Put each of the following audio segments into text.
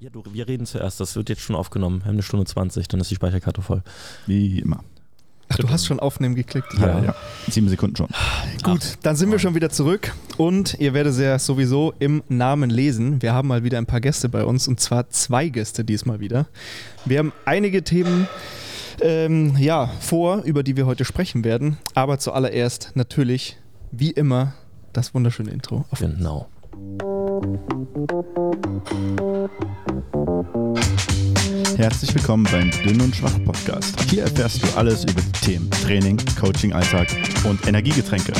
Ja, du, wir reden zuerst. Das wird jetzt schon aufgenommen. Wir haben eine Stunde 20, dann ist die Speicherkarte voll. Wie immer. Ach, du hast schon aufnehmen geklickt. Ja, ja. Sieben Sekunden schon. Gut, dann sind wir schon wieder zurück und ihr werdet es ja sowieso im Namen lesen. Wir haben mal wieder ein paar Gäste bei uns und zwar zwei Gäste diesmal wieder. Wir haben einige Themen ähm, ja, vor, über die wir heute sprechen werden, aber zuallererst natürlich, wie immer, das wunderschöne Intro. Auf genau. Herzlich willkommen beim Dünn und Schwach Podcast. Hier erfährst du alles über die Themen Training, Coaching, Alltag und Energiegetränke.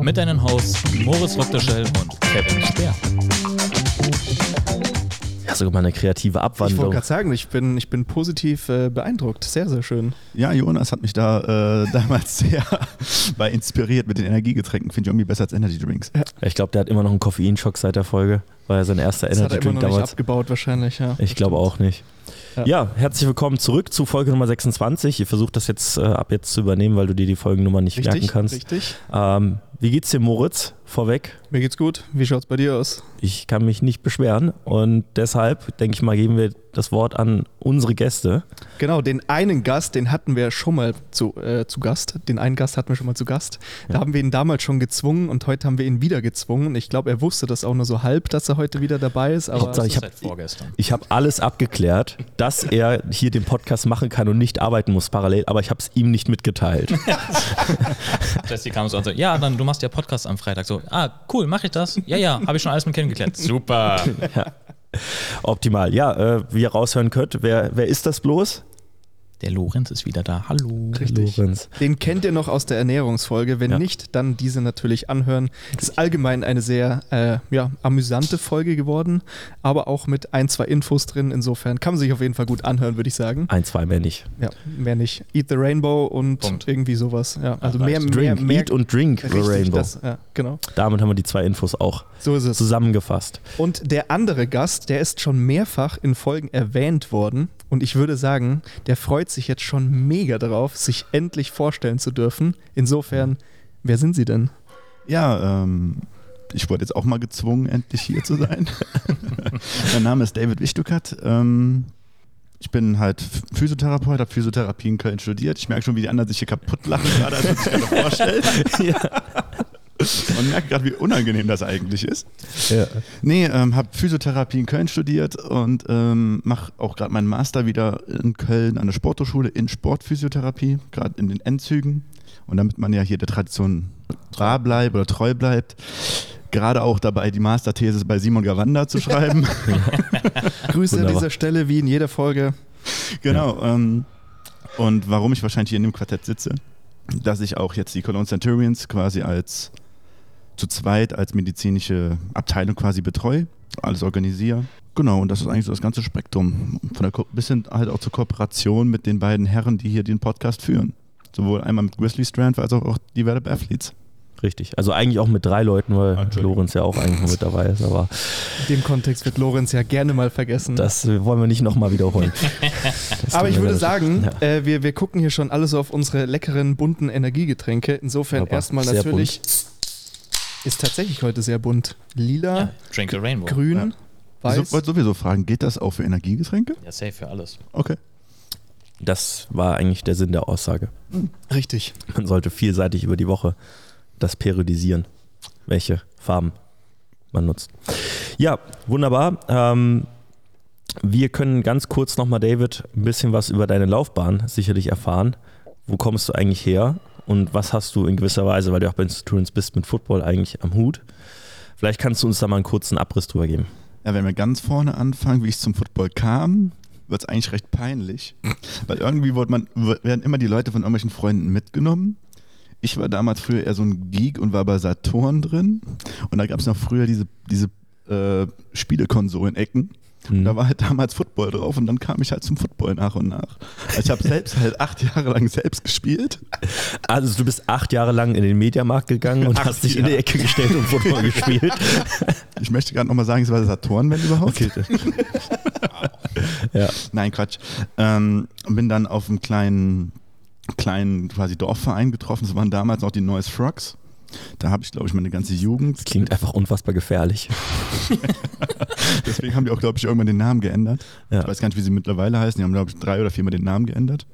Mit deinen Hosts Moritz Rokterschell und Kevin Speer. Ja, sogar mal eine kreative Ich wollte Abwandlung. gerade sagen, ich bin, ich bin positiv äh, beeindruckt. Sehr, sehr schön. Ja, Jonas hat mich da äh, damals sehr bei inspiriert mit den Energiegetränken. Finde ich irgendwie besser als Energy Drinks. Ich glaube, der hat immer noch einen Koffeinschock seit der Folge. War ja sein erster Das hat Energy er immer Drink noch nicht damals. abgebaut wahrscheinlich. Ja. Ich glaube auch nicht. Ja. Ja. herzlich willkommen zurück zu Folge Nummer 26. Ihr versucht das jetzt äh, ab jetzt zu übernehmen, weil du dir die Folgennummer nicht merken Richtig, kannst. richtig. Ähm, wie geht's dir, Moritz? Vorweg. Mir geht's gut. Wie schaut's bei dir aus? Ich kann mich nicht beschweren und deshalb, denke ich mal, geben wir das Wort an unsere Gäste. Genau, den einen Gast, den hatten wir schon mal zu, äh, zu Gast. Den einen Gast hatten wir schon mal zu Gast. Da Ja. haben wir ihn damals schon gezwungen und heute haben wir ihn wieder gezwungen. Ich glaube, er wusste das auch nur so halb, dass er heute wieder dabei ist. Aber Hauptsache, ich Das hab- ist seit vorgestern. Ich habe alles abgeklärt, dass er hier den Podcast machen kann und nicht arbeiten muss parallel, aber ich habe es ihm nicht mitgeteilt. Jesse kam so und so, ja, dann du machst ja Podcast am Freitag. So, ah, cool, mache ich das? Ja, ja, habe ich schon alles mit Kevin geklärt. Super. Optimal. Ja, äh, wie ihr raushören könnt, wer, wer ist das bloß? Der Lorenz ist wieder da. Hallo. Richtig. Lorenz. den kennt ihr noch aus der Ernährungsfolge. Wenn Ja. nicht, dann diese natürlich anhören. Ist allgemein eine sehr äh, ja, amüsante Folge geworden, aber auch mit ein, zwei Infos drin. Insofern kann man sich auf jeden Fall gut anhören, würde ich sagen. Ein, zwei mehr nicht. Ja, mehr nicht. Eat the Rainbow und Punkt. irgendwie sowas. Ja, also Ja, mehr, reicht. mehr, Drink, mehr. Eat und Drink the Rainbow. Das, ja, genau. Damit haben wir die zwei Infos auch So ist es. zusammengefasst. Und der andere Gast, der ist schon mehrfach in Folgen erwähnt worden. Und ich würde sagen, der freut sich jetzt schon mega darauf, sich endlich vorstellen zu dürfen. Insofern, wer sind Sie denn? Ja, ähm, ich wurde jetzt auch mal gezwungen, endlich hier zu sein. mein Name ist David Wichtukat. Ähm, ich bin halt Physiotherapeut, habe Physiotherapie in Köln studiert. Ich merke schon, wie die anderen sich hier kaputt lachen, gerade als man sich gerade vorstellt. Und merke gerade, wie unangenehm das eigentlich ist. Ja. Nee, ähm, habe Physiotherapie in Köln studiert und ähm, mache auch gerade meinen Master wieder in Köln an der Sporthochschule in Sportphysiotherapie, gerade in den Endzügen. Und damit man ja hier der Tradition treu bleibt oder treu bleibt, gerade auch dabei, die Masterthese bei Simon Gawanda zu schreiben. Grüße an Wunderbar. dieser Stelle, wie in jeder Folge. genau. Ähm, und warum ich wahrscheinlich hier in dem Quartett sitze, dass ich auch jetzt die Cologne Centurions quasi als zu zweit als medizinische Abteilung quasi betreue, alles organisiere. Genau, und das ist eigentlich so das ganze Spektrum. Von der Ko bis hin halt auch zur Kooperation mit den beiden Herren, die hier den Podcast führen. Sowohl einmal mit Grizzly Strand als auch, auch Develop Athletes. Richtig. Also eigentlich auch mit drei Leuten, weil. Lorenz ja auch eigentlich nur mit dabei ist. Aber In dem Kontext wird Lorenz ja gerne mal vergessen. das wollen wir nicht nochmal wiederholen. Aber ich würde sagen, Ja. äh, wir, wir gucken hier schon alle so auf unsere leckeren, bunten Energiegetränke. Insofern Wunderbar. erstmal natürlich. Ist tatsächlich heute sehr bunt. Lila, Ja, Drink the Rainbow. grün, weiß. Ich wollte sowieso fragen, geht das auch für Energiegetränke? Ja, safe für alles. Okay. Das war eigentlich der Sinn der Aussage. Richtig. Man sollte vielseitig über die Woche das periodisieren, welche Farben man nutzt. Ja, wunderbar. Ähm, wir können ganz kurz nochmal, David, ein bisschen was über deine Laufbahn sicherlich erfahren. Wo kommst du eigentlich her und was hast du in gewisser Weise, weil du auch bei Institutions bist, mit Football eigentlich am Hut? Vielleicht kannst du uns da mal einen kurzen Abriss drüber geben. Ja, wenn wir ganz vorne anfangen, wie ich zum Football kam, wird es eigentlich recht peinlich. Weil irgendwie wurde man, werden immer die Leute von irgendwelchen Freunden mitgenommen. Ich war damals früher eher so ein Geek und war bei Saturn drin. Und da gab es noch früher diese, diese äh, Spielekonsolen-Ecken. Und da war halt damals Football drauf und dann kam ich halt zum Football nach und nach. Also ich habe selbst halt acht Jahre lang selbst gespielt. Also du bist acht Jahre lang in den Mediamarkt gegangen und Acht hast dich in die. Ecke gestellt und Football gespielt. Ich möchte gerade nochmal sagen, es war Saturn, wenn überhaupt. Ja. Nein, Quatsch. Ähm, bin dann auf einem kleinen, kleinen quasi Dorfverein getroffen. Das waren damals noch die Noise Frogs. Da habe ich, glaube ich, meine ganze Jugend. Das klingt einfach unfassbar gefährlich. Deswegen haben die auch, glaube ich, irgendwann den Namen geändert. Ja. Ich weiß gar nicht, wie sie mittlerweile heißen. Die haben, glaube ich, drei oder viermal den Namen geändert.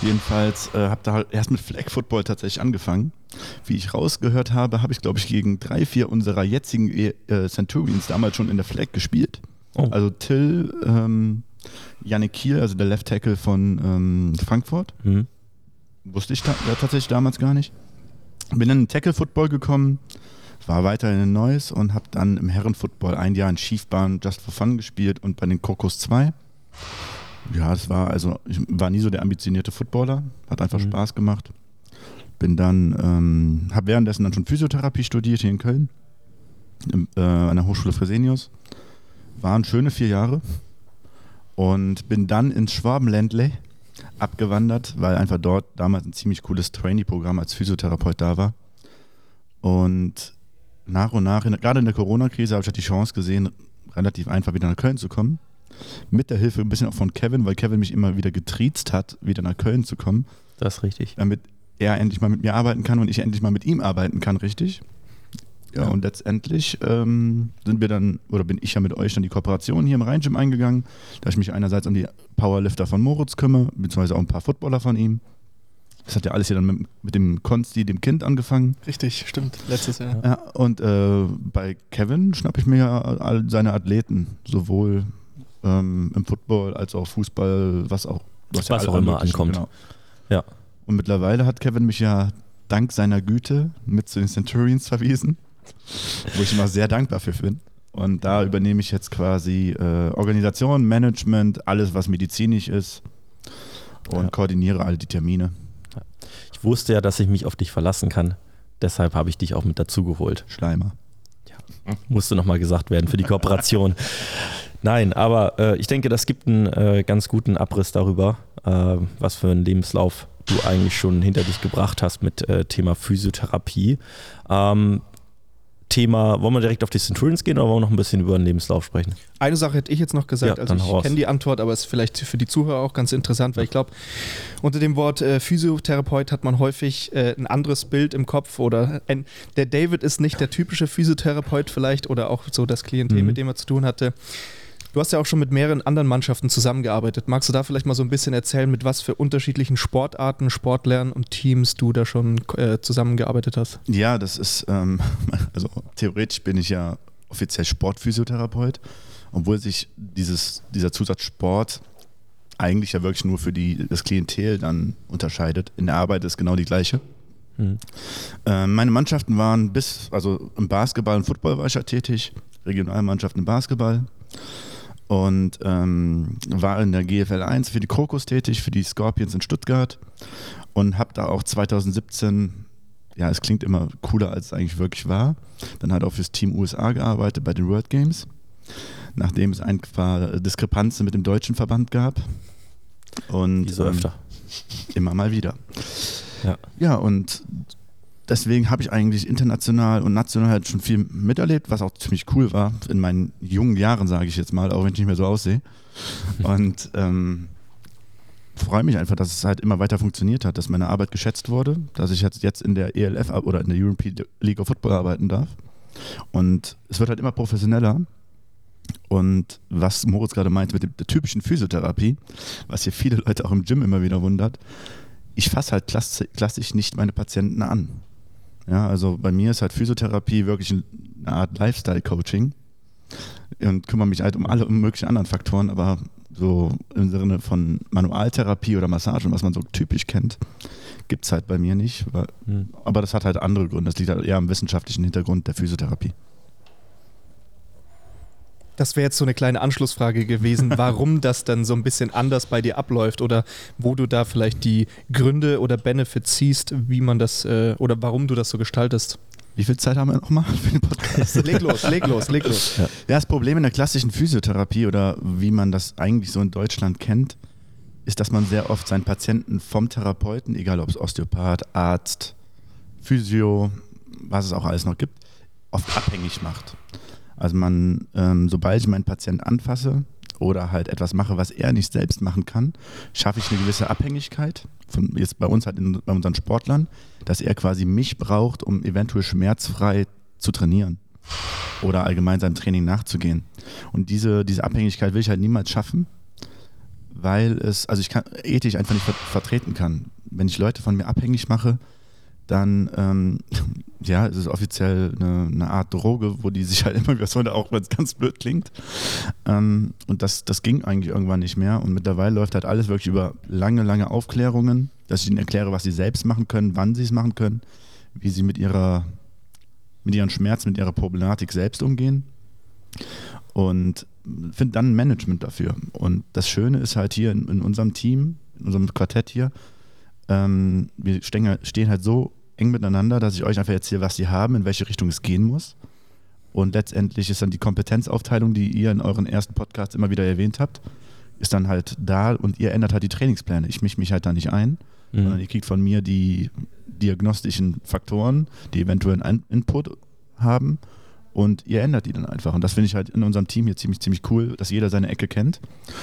Jedenfalls äh, habe da halt erst mit Flag Football tatsächlich angefangen. Wie ich rausgehört habe, habe ich, glaube ich, gegen drei, vier unserer jetzigen äh, Centurions damals schon in der Flag gespielt. Oh. Also Till, ähm, Yannick Kiel, also der Left Tackle von ähm, Frankfurt. Mhm. Wusste ich ta ja, tatsächlich damals gar nicht. Bin dann in den Tackle-Football gekommen, war weiterhin in Neuss und habe dann im Herren-Football ein Jahr in Schiefbahn Just for Fun gespielt und bei den Kokos 2. Ja, es war also, ich war nie so der ambitionierte Footballer, hat einfach Mhm. Spaß gemacht. Bin dann, ähm, habe währenddessen dann schon Physiotherapie studiert hier in Köln, im, äh, an der Hochschule Fresenius. Waren schöne vier Jahre und bin dann ins Schwabenländle abgewandert, weil einfach dort damals ein ziemlich cooles Trainee-Programm als Physiotherapeut da war. Und nach und nach, in, gerade in der Corona-Krise, habe ich halt die Chance gesehen, relativ einfach wieder nach Köln zu kommen. Mit der Hilfe ein bisschen auch von Kevin, weil Kevin mich immer wieder getriezt hat, wieder nach Köln zu kommen, Das ist richtig. damit er endlich mal mit mir arbeiten kann und ich endlich mal mit ihm arbeiten kann, richtig? Ja, Ja. und letztendlich ähm, sind wir dann, oder bin ich ja mit euch dann die Kooperation hier im Rhein-Gym eingegangen, da ich mich einerseits um die Powerlifter von Moritz kümmere, beziehungsweise auch ein paar Footballer von ihm. Das hat ja alles hier dann mit, mit dem Konsti, dem Kind, angefangen. Richtig, stimmt. Letztes Jahr. Ja, und äh, bei Kevin schnappe ich mir ja all seine Athleten, sowohl ähm, im Football als auch Fußball, was auch, Was ja alle auch immer ankommt. Ja. Und mittlerweile hat Kevin mich ja dank seiner Güte mit zu den Centurions verwiesen, wo ich immer sehr dankbar für bin. Und da übernehme ich jetzt quasi äh, Organisation, Management, alles, was medizinisch ist und Ja. koordiniere all die Termine. Ich wusste ja, dass ich mich auf dich verlassen kann. Deshalb habe ich dich auch mit dazu geholt. Schleimer. Musste nochmal gesagt werden für die Kooperation. Nein, aber äh, ich denke, das gibt einen äh, ganz guten Abriss darüber, äh, was für einen Lebenslauf du eigentlich schon hinter dich gebracht hast mit äh, Thema Physiotherapie. Ähm, Thema, wollen wir direkt auf die Centurions gehen oder wollen wir noch ein bisschen über den Lebenslauf sprechen? Eine Sache hätte ich jetzt noch gesagt, Ja, also ich kenne die Antwort, aber es ist vielleicht für die Zuhörer auch ganz interessant, weil ich glaube, unter dem Wort äh, Physiotherapeut hat man häufig äh, ein anderes Bild im Kopf oder ein, der David ist nicht der typische Physiotherapeut vielleicht oder auch so das Klientel, Mhm. mit dem er zu tun hatte. Du hast ja auch schon mit mehreren anderen Mannschaften zusammengearbeitet. Magst du da vielleicht mal so ein bisschen erzählen, mit was für unterschiedlichen Sportarten, Sportlern und Teams du da schon äh, zusammengearbeitet hast? Ja, das ist, ähm, also theoretisch bin ich ja offiziell Sportphysiotherapeut, obwohl sich dieses, dieser Zusatz Sport eigentlich ja wirklich nur für die, das Klientel dann unterscheidet. In der Arbeit ist genau die gleiche. Hm. Ähm, meine Mannschaften waren bis, also im Basketball und Football war ich ja tätig, Regionalmannschaften im Basketball und ähm, war in der GFL 1 für die Krokus tätig, für die Scorpions in Stuttgart und habe da auch 2017, ja, es klingt immer cooler, als es eigentlich wirklich war, dann halt auch fürs Team USA gearbeitet bei den World Games, nachdem es ein paar Diskrepanzen mit dem deutschen Verband gab. Und, Wie so ähm, öfter. Immer mal wieder. Ja. Ja, und deswegen habe ich eigentlich international und national halt schon viel miterlebt, was auch ziemlich cool war in meinen jungen Jahren, sage ich jetzt mal, auch wenn ich nicht mehr so aussehe. Und ähm, freue mich einfach, dass es halt immer weiter funktioniert hat, dass meine Arbeit geschätzt wurde, dass ich jetzt, jetzt in der ELF oder in der European League of Football arbeiten darf. Und es wird halt immer professioneller. Und was Moritz gerade meinte mit der typischen Physiotherapie, was hier viele Leute auch im Gym immer wieder wundert, ich fasse halt klass- klassisch nicht meine Patienten an. Ja, also bei mir ist halt Physiotherapie wirklich eine Art Lifestyle-Coaching und kümmere mich halt um alle möglichen anderen Faktoren, aber so im Sinne von Manualtherapie oder Massage, was man so typisch kennt, gibt es halt bei mir nicht. Weil, Hm. aber das hat halt andere Gründe. Das liegt halt eher am wissenschaftlichen Hintergrund der Physiotherapie. Das wäre jetzt so eine kleine Anschlussfrage gewesen, warum das dann so ein bisschen anders bei dir abläuft oder wo du da vielleicht die Gründe oder Benefits siehst, wie man das äh, oder warum du das so gestaltest. Wie viel Zeit haben wir nochmal für den Podcast? leg los, leg los, leg los. Ja, das Problem in der klassischen Physiotherapie oder wie man das eigentlich so in Deutschland kennt, ist, dass man sehr oft seinen Patienten vom Therapeuten, egal ob es Osteopath, Arzt, Physio, was es auch alles noch gibt, oft abhängig macht. Also man, ähm, sobald ich meinen Patienten anfasse oder halt etwas mache, was er nicht selbst machen kann, schaffe ich eine gewisse Abhängigkeit, von jetzt bei uns halt in, bei unseren Sportlern, dass er quasi mich braucht, um eventuell schmerzfrei zu trainieren oder allgemein seinem Training nachzugehen. Und diese, diese Abhängigkeit will ich halt niemals schaffen, weil es, also ich kann ethisch einfach nicht ver vertreten kann. Wenn ich Leute von mir abhängig mache, dann ähm, ja, es ist offiziell eine, eine, Art Droge, wo die sich halt immer wieder so, auch wenn es ganz blöd klingt. Ähm, und das, das ging eigentlich irgendwann nicht mehr. Und mittlerweile läuft halt alles wirklich über lange, lange Aufklärungen, dass ich ihnen erkläre, was sie selbst machen können, wann sie es machen können, wie sie mit ihrer, mit ihren Schmerzen, mit ihrer Problematik selbst umgehen. Und finde dann ein Management dafür. Und das Schöne ist halt hier in, in unserem Team, in unserem Quartett hier, ähm, wir stehen, stehen halt so eng miteinander, dass ich euch einfach erzähle, was sie haben, in welche Richtung es gehen muss. Und letztendlich ist dann die Kompetenzaufteilung, die ihr in euren ersten Podcasts immer wieder erwähnt habt, ist dann halt da und ihr ändert halt die Trainingspläne. Ich mische mich halt da nicht ein, mhm. sondern ihr kriegt von mir die diagnostischen Faktoren, die eventuell einen Input haben und ihr ändert die dann einfach. Und das finde ich halt in unserem Team hier ziemlich, ziemlich cool, dass jeder seine Ecke kennt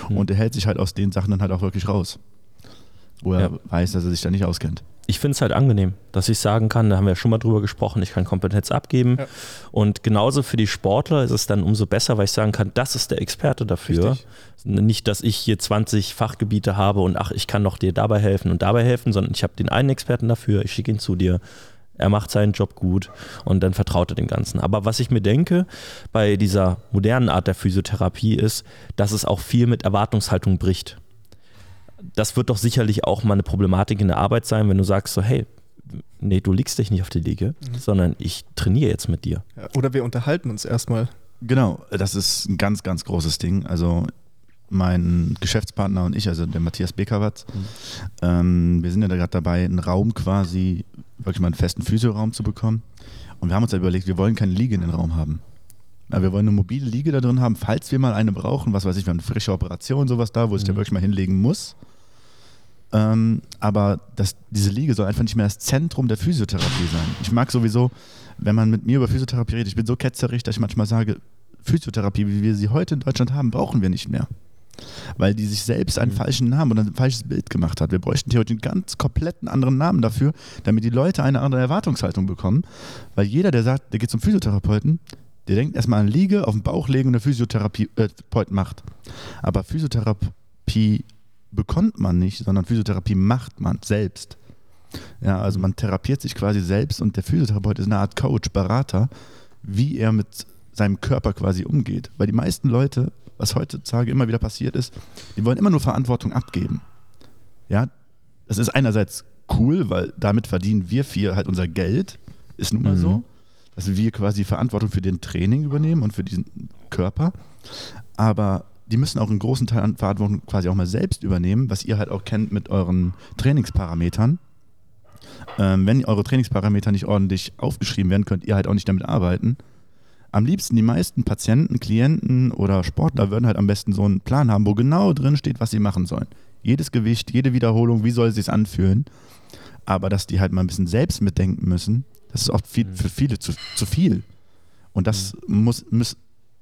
mhm. und er hält sich halt aus den Sachen dann halt auch wirklich raus wo er ja. weiß, dass er sich da nicht auskennt. Ich finde es halt angenehm, dass ich sagen kann, da haben wir ja schon mal drüber gesprochen, ich kann Kompetenz abgeben. Ja. Und genauso für die Sportler ist es dann umso besser, weil ich sagen kann, das ist der Experte dafür. Richtig. Nicht, dass ich hier 20 Fachgebiete habe und ach, ich kann noch dir dabei helfen und dabei helfen, sondern ich habe den einen Experten dafür, ich schicke ihn zu dir. Er macht seinen Job gut und dann vertraut er dem Ganzen. Aber was ich mir denke bei dieser modernen Art der Physiotherapie ist, dass es auch viel mit Erwartungshaltung bricht das wird doch sicherlich auch mal eine Problematik in der Arbeit sein, wenn du sagst so, hey, nee, du liegst dich nicht auf die Liege, mhm. sondern ich trainiere jetzt mit dir. Oder wir unterhalten uns erstmal. Genau, das ist ein ganz, ganz großes Ding. Also mein Geschäftspartner und ich, also der Matthias Bekerwatz, mhm. ähm, wir sind ja da gerade dabei, einen Raum quasi, wirklich mal einen festen Physioraum zu bekommen. Und wir haben uns ja überlegt, wir wollen keine Liege in den Raum haben. Ja, wir wollen eine mobile Liege da drin haben, falls wir mal eine brauchen, was weiß ich, wir haben eine frische Operation, sowas da, wo es mhm. ja wirklich mal hinlegen muss. Ähm, aber das, diese Liege soll einfach nicht mehr das Zentrum der Physiotherapie sein. Ich mag sowieso, wenn man mit mir über Physiotherapie redet, ich bin so ketzerig, dass ich manchmal sage, Physiotherapie, wie wir sie heute in Deutschland haben, brauchen wir nicht mehr. Weil die sich selbst einen mhm. falschen Namen oder ein falsches Bild gemacht hat. Wir bräuchten theoretisch einen ganz kompletten anderen Namen dafür, damit die Leute eine andere Erwartungshaltung bekommen. Weil jeder, der sagt, der geht zum Physiotherapeuten, der denkt erstmal an Liege, auf den Bauch legen und eine Physiotherapeut äh, macht. Aber Physiotherapie bekommt man nicht, sondern Physiotherapie macht man selbst. Ja, also man therapiert sich quasi selbst und der Physiotherapeut ist eine Art Coach, Berater, wie er mit seinem Körper quasi umgeht. Weil die meisten Leute, was heutzutage immer wieder passiert ist, die wollen immer nur Verantwortung abgeben. Ja, das ist einerseits cool, weil damit verdienen wir vier halt unser Geld, ist nun mal mhm. so, dass wir quasi Verantwortung für den Training übernehmen und für diesen Körper. Aber die müssen auch einen großen Teil an Verantwortung quasi auch mal selbst übernehmen, was ihr halt auch kennt mit euren Trainingsparametern. Ähm, wenn eure Trainingsparameter nicht ordentlich aufgeschrieben werden, könnt ihr halt auch nicht damit arbeiten. Am liebsten die meisten Patienten, Klienten oder Sportler würden halt am besten so einen Plan haben, wo genau drin steht, was sie machen sollen. Jedes Gewicht, jede Wiederholung, wie soll es sich anfühlen. Aber dass die halt mal ein bisschen selbst mitdenken müssen, das ist oft viel, für viele zu, zu viel. Und das mhm. muss, muss,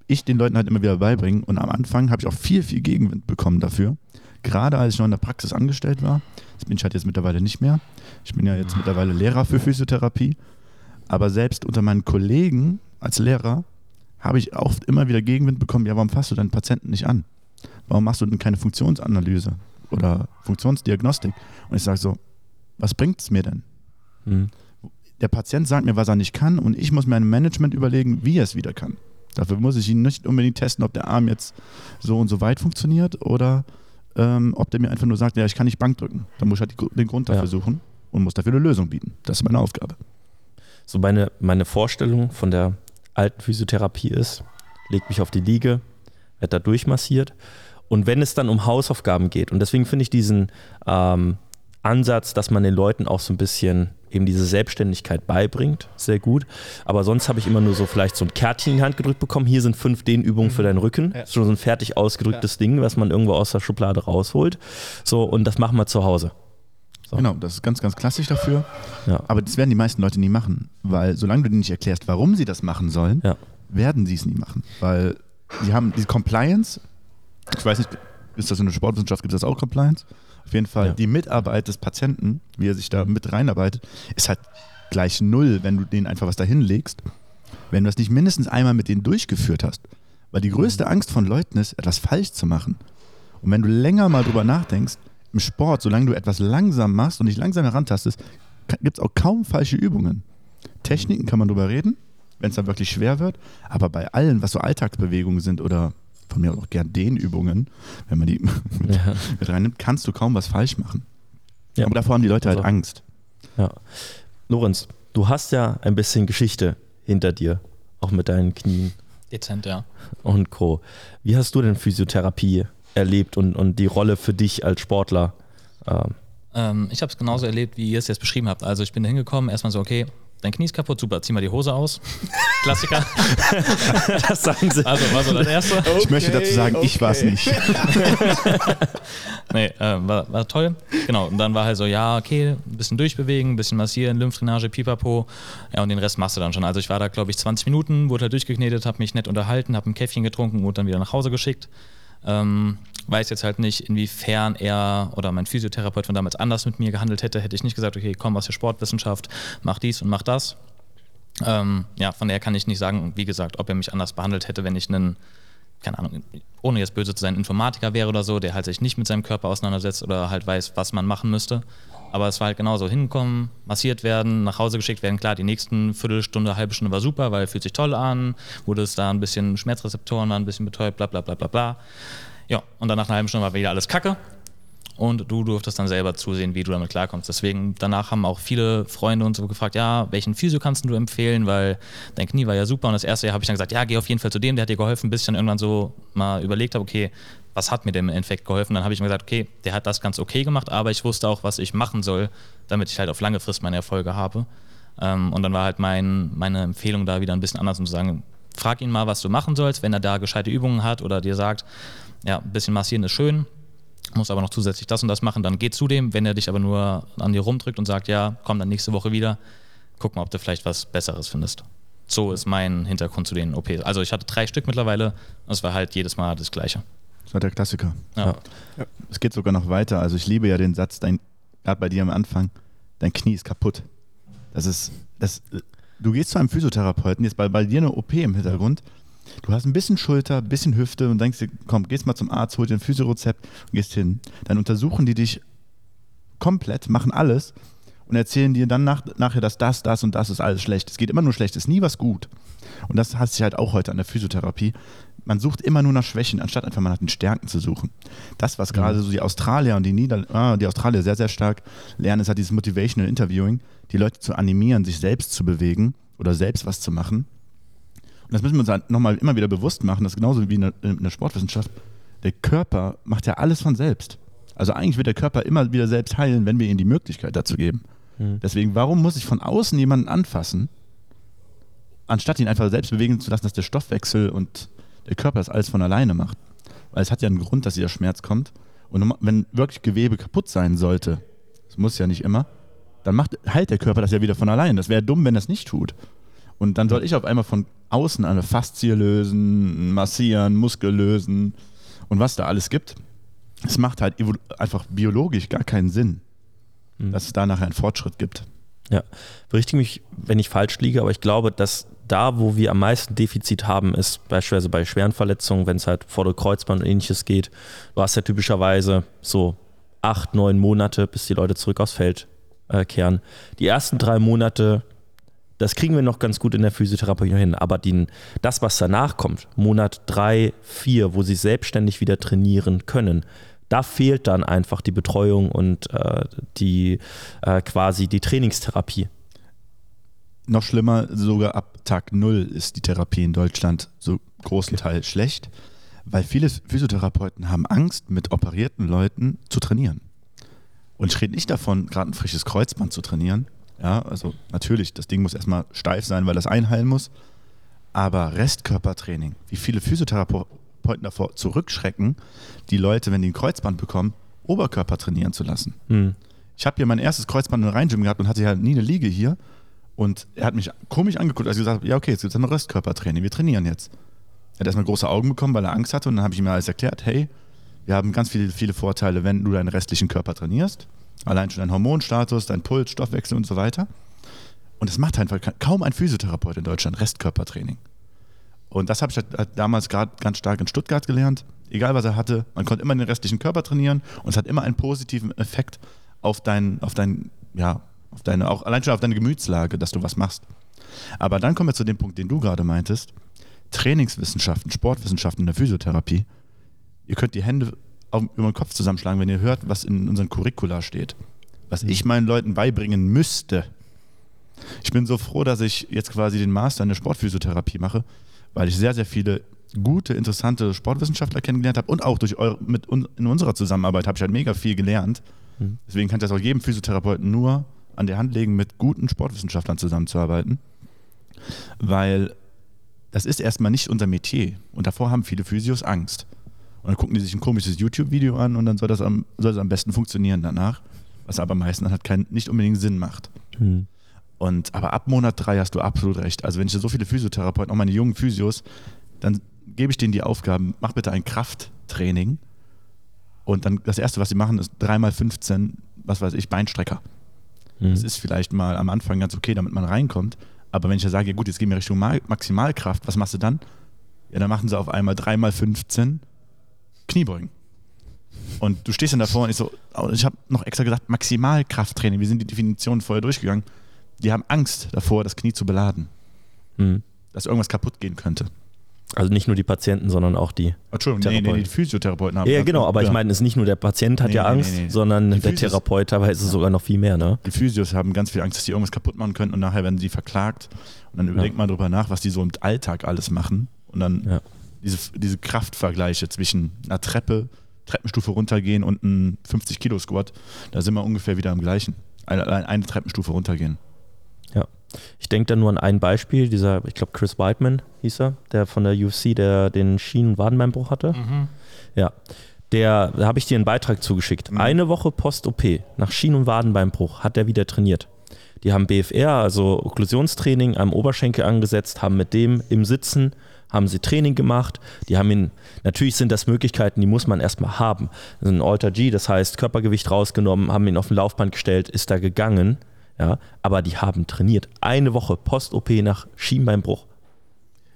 ich den Leuten halt immer wieder beibringen. Und am Anfang habe ich auch viel, viel Gegenwind bekommen dafür. Gerade als ich noch in der Praxis angestellt war. Das bin ich halt jetzt mittlerweile nicht mehr. Ich bin ja jetzt mittlerweile Lehrer für Physiotherapie. Aber selbst unter meinen Kollegen als Lehrer habe ich oft immer wieder Gegenwind bekommen, ja, warum fasst du deinen Patienten nicht an? Warum machst du denn keine Funktionsanalyse oder Funktionsdiagnostik? Und ich sage so, was bringt es mir denn? Mhm. Der Patient sagt mir, was er nicht kann und ich muss mir ein Management überlegen, wie er es wieder kann. Dafür muss ich ihn nicht unbedingt testen, ob der Arm jetzt so und so weit funktioniert oder ähm, ob der mir einfach nur sagt, ja, ich kann nicht Bank drücken. Dann muss ich halt den Grund dafür ja. suchen und muss dafür eine Lösung bieten. Das ist meine Aufgabe. So meine, meine Vorstellung von der alten Physiotherapie ist, leg mich auf die Liege, werde da durchmassiert und wenn es dann um Hausaufgaben geht und deswegen finde ich diesen ähm, Ansatz, dass man den Leuten auch so ein bisschen eben diese Selbstständigkeit beibringt, sehr gut. Aber sonst habe ich immer nur so vielleicht so ein Kärtchen in die Hand gedrückt bekommen. Hier sind fünf Dehnübungen für mhm. deinen Rücken. Ja. Schon so ein fertig ausgedrücktes ja. Ding, was man irgendwo aus der Schublade rausholt. So, und das machen wir zu Hause. So. Genau, das ist ganz, ganz klassisch dafür. Ja. Aber das werden die meisten Leute nie machen, weil solange du denen nicht erklärst, warum sie das machen sollen, werden sie es nie machen. Weil sie haben diese Compliance ich weiß nicht, ist das in der Sportwissenschaft, gibt es das auch Compliance? Auf jeden Fall, Ja. die Mitarbeit des Patienten, wie er sich da mit reinarbeitet, ist halt gleich null, wenn du denen einfach was dahin legst, wenn du das nicht mindestens einmal mit denen durchgeführt hast. Weil die größte Angst von Leuten ist, etwas falsch zu machen. Und wenn du länger mal drüber nachdenkst, im Sport, solange du etwas langsam machst und dich langsam herantastest, gibt es auch kaum falsche Übungen. Techniken kann man drüber reden, wenn es dann wirklich schwer wird, aber bei allen, was so Alltagsbewegungen sind oder von mir auch gern Dehnübungen, wenn man die mit, Ja. mit reinnimmt, kannst du kaum was falsch machen. Ja. Aber davor haben die Leute halt Also- Angst. Ja. Lorenz, du hast ja ein bisschen Geschichte hinter dir, auch mit deinen Knien Dezent, ja. und Co. Wie hast du denn Physiotherapie erlebt und, und die Rolle für dich als Sportler? Ähm, Ähm, ich habe es genauso erlebt, wie ihr es jetzt beschrieben habt. Also ich bin da hingekommen, erstmal so, okay, dein Knie ist kaputt, super, zieh mal die Hose aus. Klassiker. das sagen sie. Also war so das Erste. ich möchte dazu sagen, ich war es okay. nicht. Nee, äh, war, war toll. Genau, und dann war halt so, ja, okay, ein bisschen durchbewegen, ein bisschen massieren, Lymphdrainage, pipapo. Ja, und den Rest machst du dann schon. Also ich war da, glaube ich, 20 Minuten, wurde halt durchgeknetet, habe mich nett unterhalten, habe ein Käffchen getrunken, wurde dann wieder nach Hause geschickt. Ähm, weiß jetzt halt nicht, inwiefern er oder mein Physiotherapeut von damals anders mit mir gehandelt hätte, hätte ich nicht gesagt, okay, komm aus der Sportwissenschaft, mach dies und mach das. Ähm, ja, von daher kann ich nicht sagen, wie gesagt, ob er mich anders behandelt hätte, wenn ich einen, keine Ahnung, ohne jetzt böse zu sein, Informatiker wäre oder so, der halt sich nicht mit seinem Körper auseinandersetzt oder halt weiß, was man machen müsste. Aber es war halt genauso hinkommen, massiert werden, nach Hause geschickt werden. Klar, die nächsten Viertelstunde, halbe Stunde war super, weil fühlt sich toll an, wurde es da ein bisschen Schmerzrezeptoren waren ein bisschen betäubt, bla bla bla bla bla. Ja, und dann nach einer halben Stunde war wieder alles Kacke. Und du durftest dann selber zusehen, wie du damit klarkommst. Deswegen, danach haben auch viele Freunde und so gefragt, ja, welchen Physio kannst du empfehlen, weil dein Knie war ja super. Und das erste Jahr habe ich dann gesagt, ja, geh auf jeden Fall zu dem, der hat dir geholfen, bis ich dann irgendwann so mal überlegt habe, okay, was hat mir denn im Endeffekt geholfen? Dann habe ich mir gesagt, okay, der hat das ganz okay gemacht, aber ich wusste auch, was ich machen soll, damit ich halt auf lange Frist meine Erfolge habe. Ähm, und dann war halt mein, meine Empfehlung da wieder ein bisschen anders, um zu sagen, frag ihn mal, was du machen sollst, wenn er da gescheite Übungen hat oder dir sagt, ja, ein bisschen massieren ist schön, muss aber noch zusätzlich das und das machen, dann geh zu dem. Wenn er dich aber nur an dir rumdrückt und sagt, ja, komm dann nächste Woche wieder, guck mal, ob du vielleicht was Besseres findest. So ist mein Hintergrund zu den OPs. Also ich hatte drei Stück mittlerweile und es war halt jedes Mal das Gleiche. Das war der Klassiker. Ja. Ja. Es geht sogar noch weiter. Also ich liebe ja den Satz, dein, gerade bei dir am Anfang, dein Knie ist kaputt. Das ist, das, du gehst zu einem Physiotherapeuten, jetzt bei, bei dir eine OP im Hintergrund, du hast ein bisschen Schulter, ein bisschen Hüfte und denkst dir, komm, gehst mal zum Arzt, hol dir ein Physiorezept und gehst hin. Dann untersuchen die dich komplett, machen alles und erzählen dir dann nach, nachher, dass das, das und das ist alles schlecht. Es geht immer nur schlecht, es ist nie was gut. Und das hasse ich halt auch heute an der Physiotherapie. Man sucht immer nur nach Schwächen, anstatt einfach mal nach den Stärken zu suchen. Das, was gerade so die Australier und die Nieder ah, die Australier sehr, sehr stark lernen, ist halt dieses Motivational Interviewing, die Leute zu animieren, sich selbst zu bewegen oder selbst was zu machen. Und das müssen wir uns halt nochmal immer wieder bewusst machen, das ist genauso wie in der, Sportwissenschaft. Der Körper macht ja alles von selbst. Also eigentlich wird der Körper immer wieder selbst heilen, wenn wir ihm die Möglichkeit dazu geben. Hm. Deswegen, warum muss ich von außen jemanden anfassen, anstatt ihn einfach selbst bewegen zu lassen, dass der Stoffwechsel und der Körper das alles von alleine macht? Weil es hat ja einen Grund, dass dieser Schmerz kommt. Und wenn wirklich Gewebe kaputt sein sollte, das muss ja nicht immer, dann macht, heilt der Körper das ja wieder von allein. Das wäre dumm, wenn das nicht tut. Und dann soll ich auf einmal von außen eine Faszie lösen, massieren, Muskel lösen und was da alles gibt. Es macht halt einfach biologisch gar keinen Sinn, Mhm. dass es da nachher einen Fortschritt gibt. Ja, berichtige mich, wenn ich falsch liege, aber ich glaube, dass da, wo wir am meisten Defizit haben, ist beispielsweise bei schweren Verletzungen, wenn es halt vor der Kreuzband und ähnliches geht. Du hast ja typischerweise so acht, neun Monate, bis die Leute zurück aufs Feld äh, kehren. Die ersten drei Monate, das kriegen wir noch ganz gut in der Physiotherapie hin, aber die, das, was danach kommt, Monat drei, vier, wo sie selbstständig wieder trainieren können, da fehlt dann einfach die Betreuung und äh, die äh, quasi die Trainingstherapie. Noch schlimmer, sogar ab Tag Null ist die Therapie in Deutschland so großen Teil schlecht, weil viele Physiotherapeuten haben Angst, mit operierten Leuten zu trainieren. Und ich rede nicht davon, gerade ein frisches Kreuzband zu trainieren. Ja, also natürlich, das Ding muss erstmal steif sein, weil das einheilen muss. Aber Restkörpertraining, wie viele Physiotherapeuten davor zurückschrecken, die Leute, wenn die ein Kreuzband bekommen, Oberkörper trainieren zu lassen. Hm. Ich habe hier mein erstes Kreuzband in Rheingym gehabt und hatte ja nie eine Liege hier. Und er hat mich komisch angeguckt, als ich gesagt habe, ja okay, jetzt gibt es ein Restkörpertraining, wir trainieren jetzt. Er hat erstmal große Augen bekommen, weil er Angst hatte und dann habe ich ihm alles erklärt, hey, wir haben ganz viele, viele Vorteile, wenn du deinen restlichen Körper trainierst. Allein schon dein Hormonstatus, dein Puls, Stoffwechsel und so weiter. Und es macht einfach kaum ein Physiotherapeut in Deutschland Restkörpertraining. Und das habe ich halt damals gerade ganz stark in Stuttgart gelernt. Egal was er hatte, man konnte immer den restlichen Körper trainieren und es hat immer einen positiven Effekt auf dein, auf dein, ja, auf deine, auch allein schon auf deine Gemütslage, dass du was machst. Aber dann kommen wir zu dem Punkt, den du gerade meintest. Trainingswissenschaften, Sportwissenschaften in der Physiotherapie. Ihr könnt die Hände über den Kopf zusammenschlagen, wenn ihr hört, was in unseren Curricula steht. Was ich meinen Leuten beibringen müsste. Ich bin so froh, dass ich jetzt quasi den Master in der Sportphysiotherapie mache, weil ich sehr, sehr viele gute, interessante Sportwissenschaftler kennengelernt habe und auch durch eure, mit un, in unserer Zusammenarbeit habe ich halt mega viel gelernt. Mhm. Deswegen kann ich das auch jedem Physiotherapeuten nur an der Hand legen, mit guten Sportwissenschaftlern zusammenzuarbeiten, weil das ist erstmal nicht unser Metier und davor haben viele Physios Angst. Und dann gucken die sich ein komisches YouTube-Video an und dann soll das, am, soll das am besten funktionieren danach, was aber meistens halt kein, nicht unbedingt Sinn macht. Mhm. Und aber ab Monat drei hast du absolut recht. Also wenn ich so viele Physiotherapeuten, auch meine jungen Physios, dann gebe ich denen die Aufgaben, mach bitte ein Krafttraining. Und dann das erste, was sie machen, ist dreimal 15, was weiß ich, Beinstrecker. Mhm. Das ist vielleicht mal am Anfang ganz okay, damit man reinkommt. Aber wenn ich ja sage, ja gut, jetzt gehen wir Richtung Maximalkraft, was machst du dann? Ja, dann machen sie auf einmal dreimal 15 Kniebeugen. Und du stehst dann davor und ich so, oh, ich habe noch extra gesagt, Maximalkrafttraining. Wir sind die Definition vorher durchgegangen. Die haben Angst davor, das Knie zu beladen. Mhm. Dass irgendwas kaputt gehen könnte. Also nicht nur die Patienten, sondern auch die Entschuldigung, nee, nee, die Physiotherapeuten haben Ja, genau, aber ja. ich meine, es ist nicht nur der Patient hat nee, ja Angst, nee, sondern die der Therapeut teilweise ja. sogar noch viel mehr, ne? Die Physios haben ganz viel Angst, dass die irgendwas kaputt machen können und nachher werden sie verklagt. Und dann überlegt ja. man darüber nach, was die so im Alltag alles machen. Und dann. Diese, diese Kraftvergleiche zwischen einer Treppe, Treppenstufe runtergehen und ein 50 Kilo Squat, da sind wir ungefähr wieder am gleichen. Eine, eine Treppenstufe runtergehen. Ja. Ich denke da nur an ein Beispiel, dieser, ich glaube Chris Whiteman hieß er, der von der UFC, der den Schienen- und Wadenbeinbruch hatte. Mhm. Ja. Der, da habe ich dir einen Beitrag zugeschickt. Mhm. Eine Woche Post-OP nach Schienen- und Wadenbeinbruch hat er wieder trainiert. Die haben BFR, also Okklusionstraining, am Oberschenkel angesetzt, haben mit dem im Sitzen, haben sie Training gemacht. Die haben ihn, natürlich sind das Möglichkeiten, die muss man erstmal haben. ein Alter G, das heißt Körpergewicht rausgenommen, haben ihn auf ein Laufband gestellt, ist da gegangen ja, aber die haben trainiert. Eine Woche Post-OP nach Schienbeinbruch.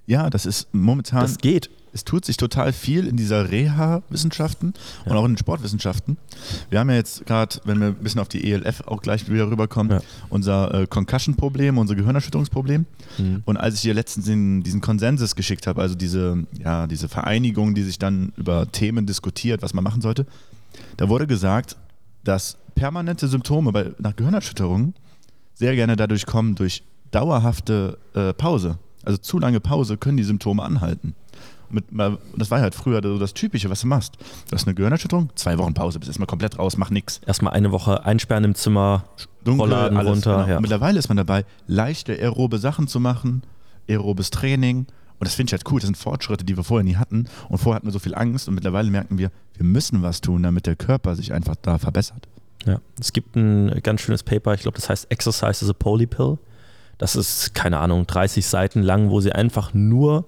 Ja, das ist momentan. Das geht. Es tut sich total viel in dieser Reha-Wissenschaften ja. und auch in den Sportwissenschaften. Wir haben ja jetzt gerade, wenn wir ein bisschen auf die ELF auch gleich wieder rüberkommen, ja. unser äh, Concussion-Problem, unser Gehirnerschütterungsproblem. Mhm. Und als ich hier letztens den, diesen Konsensus geschickt habe, also diese, ja, diese Vereinigung, die sich dann über Themen diskutiert, was man machen sollte, da wurde gesagt, dass permanente Symptome bei, nach Gehirnerschütterungen sehr gerne dadurch kommen, durch dauerhafte äh, Pause. Also zu lange Pause können die Symptome anhalten. Mit, das war halt früher so das Typische, was du machst. Du hast eine Gehirnerschütterung, zwei Wochen Pause, bist erstmal komplett raus, mach nichts. Erstmal eine Woche einsperren im Zimmer, Dunkel, Rollladen alles, runter. Genau. Ja. Mittlerweile ist man dabei, leichte aerobe Sachen zu machen, aerobes Training. Und das finde ich halt cool. Das sind Fortschritte, die wir vorher nie hatten. Und vorher hatten wir so viel Angst und mittlerweile merken wir, wir müssen was tun, damit der Körper sich einfach da verbessert. Ja, es gibt ein ganz schönes Paper, ich glaube, das heißt Exercise as a Polypill. Das ist, keine Ahnung, 30 Seiten lang, wo sie einfach nur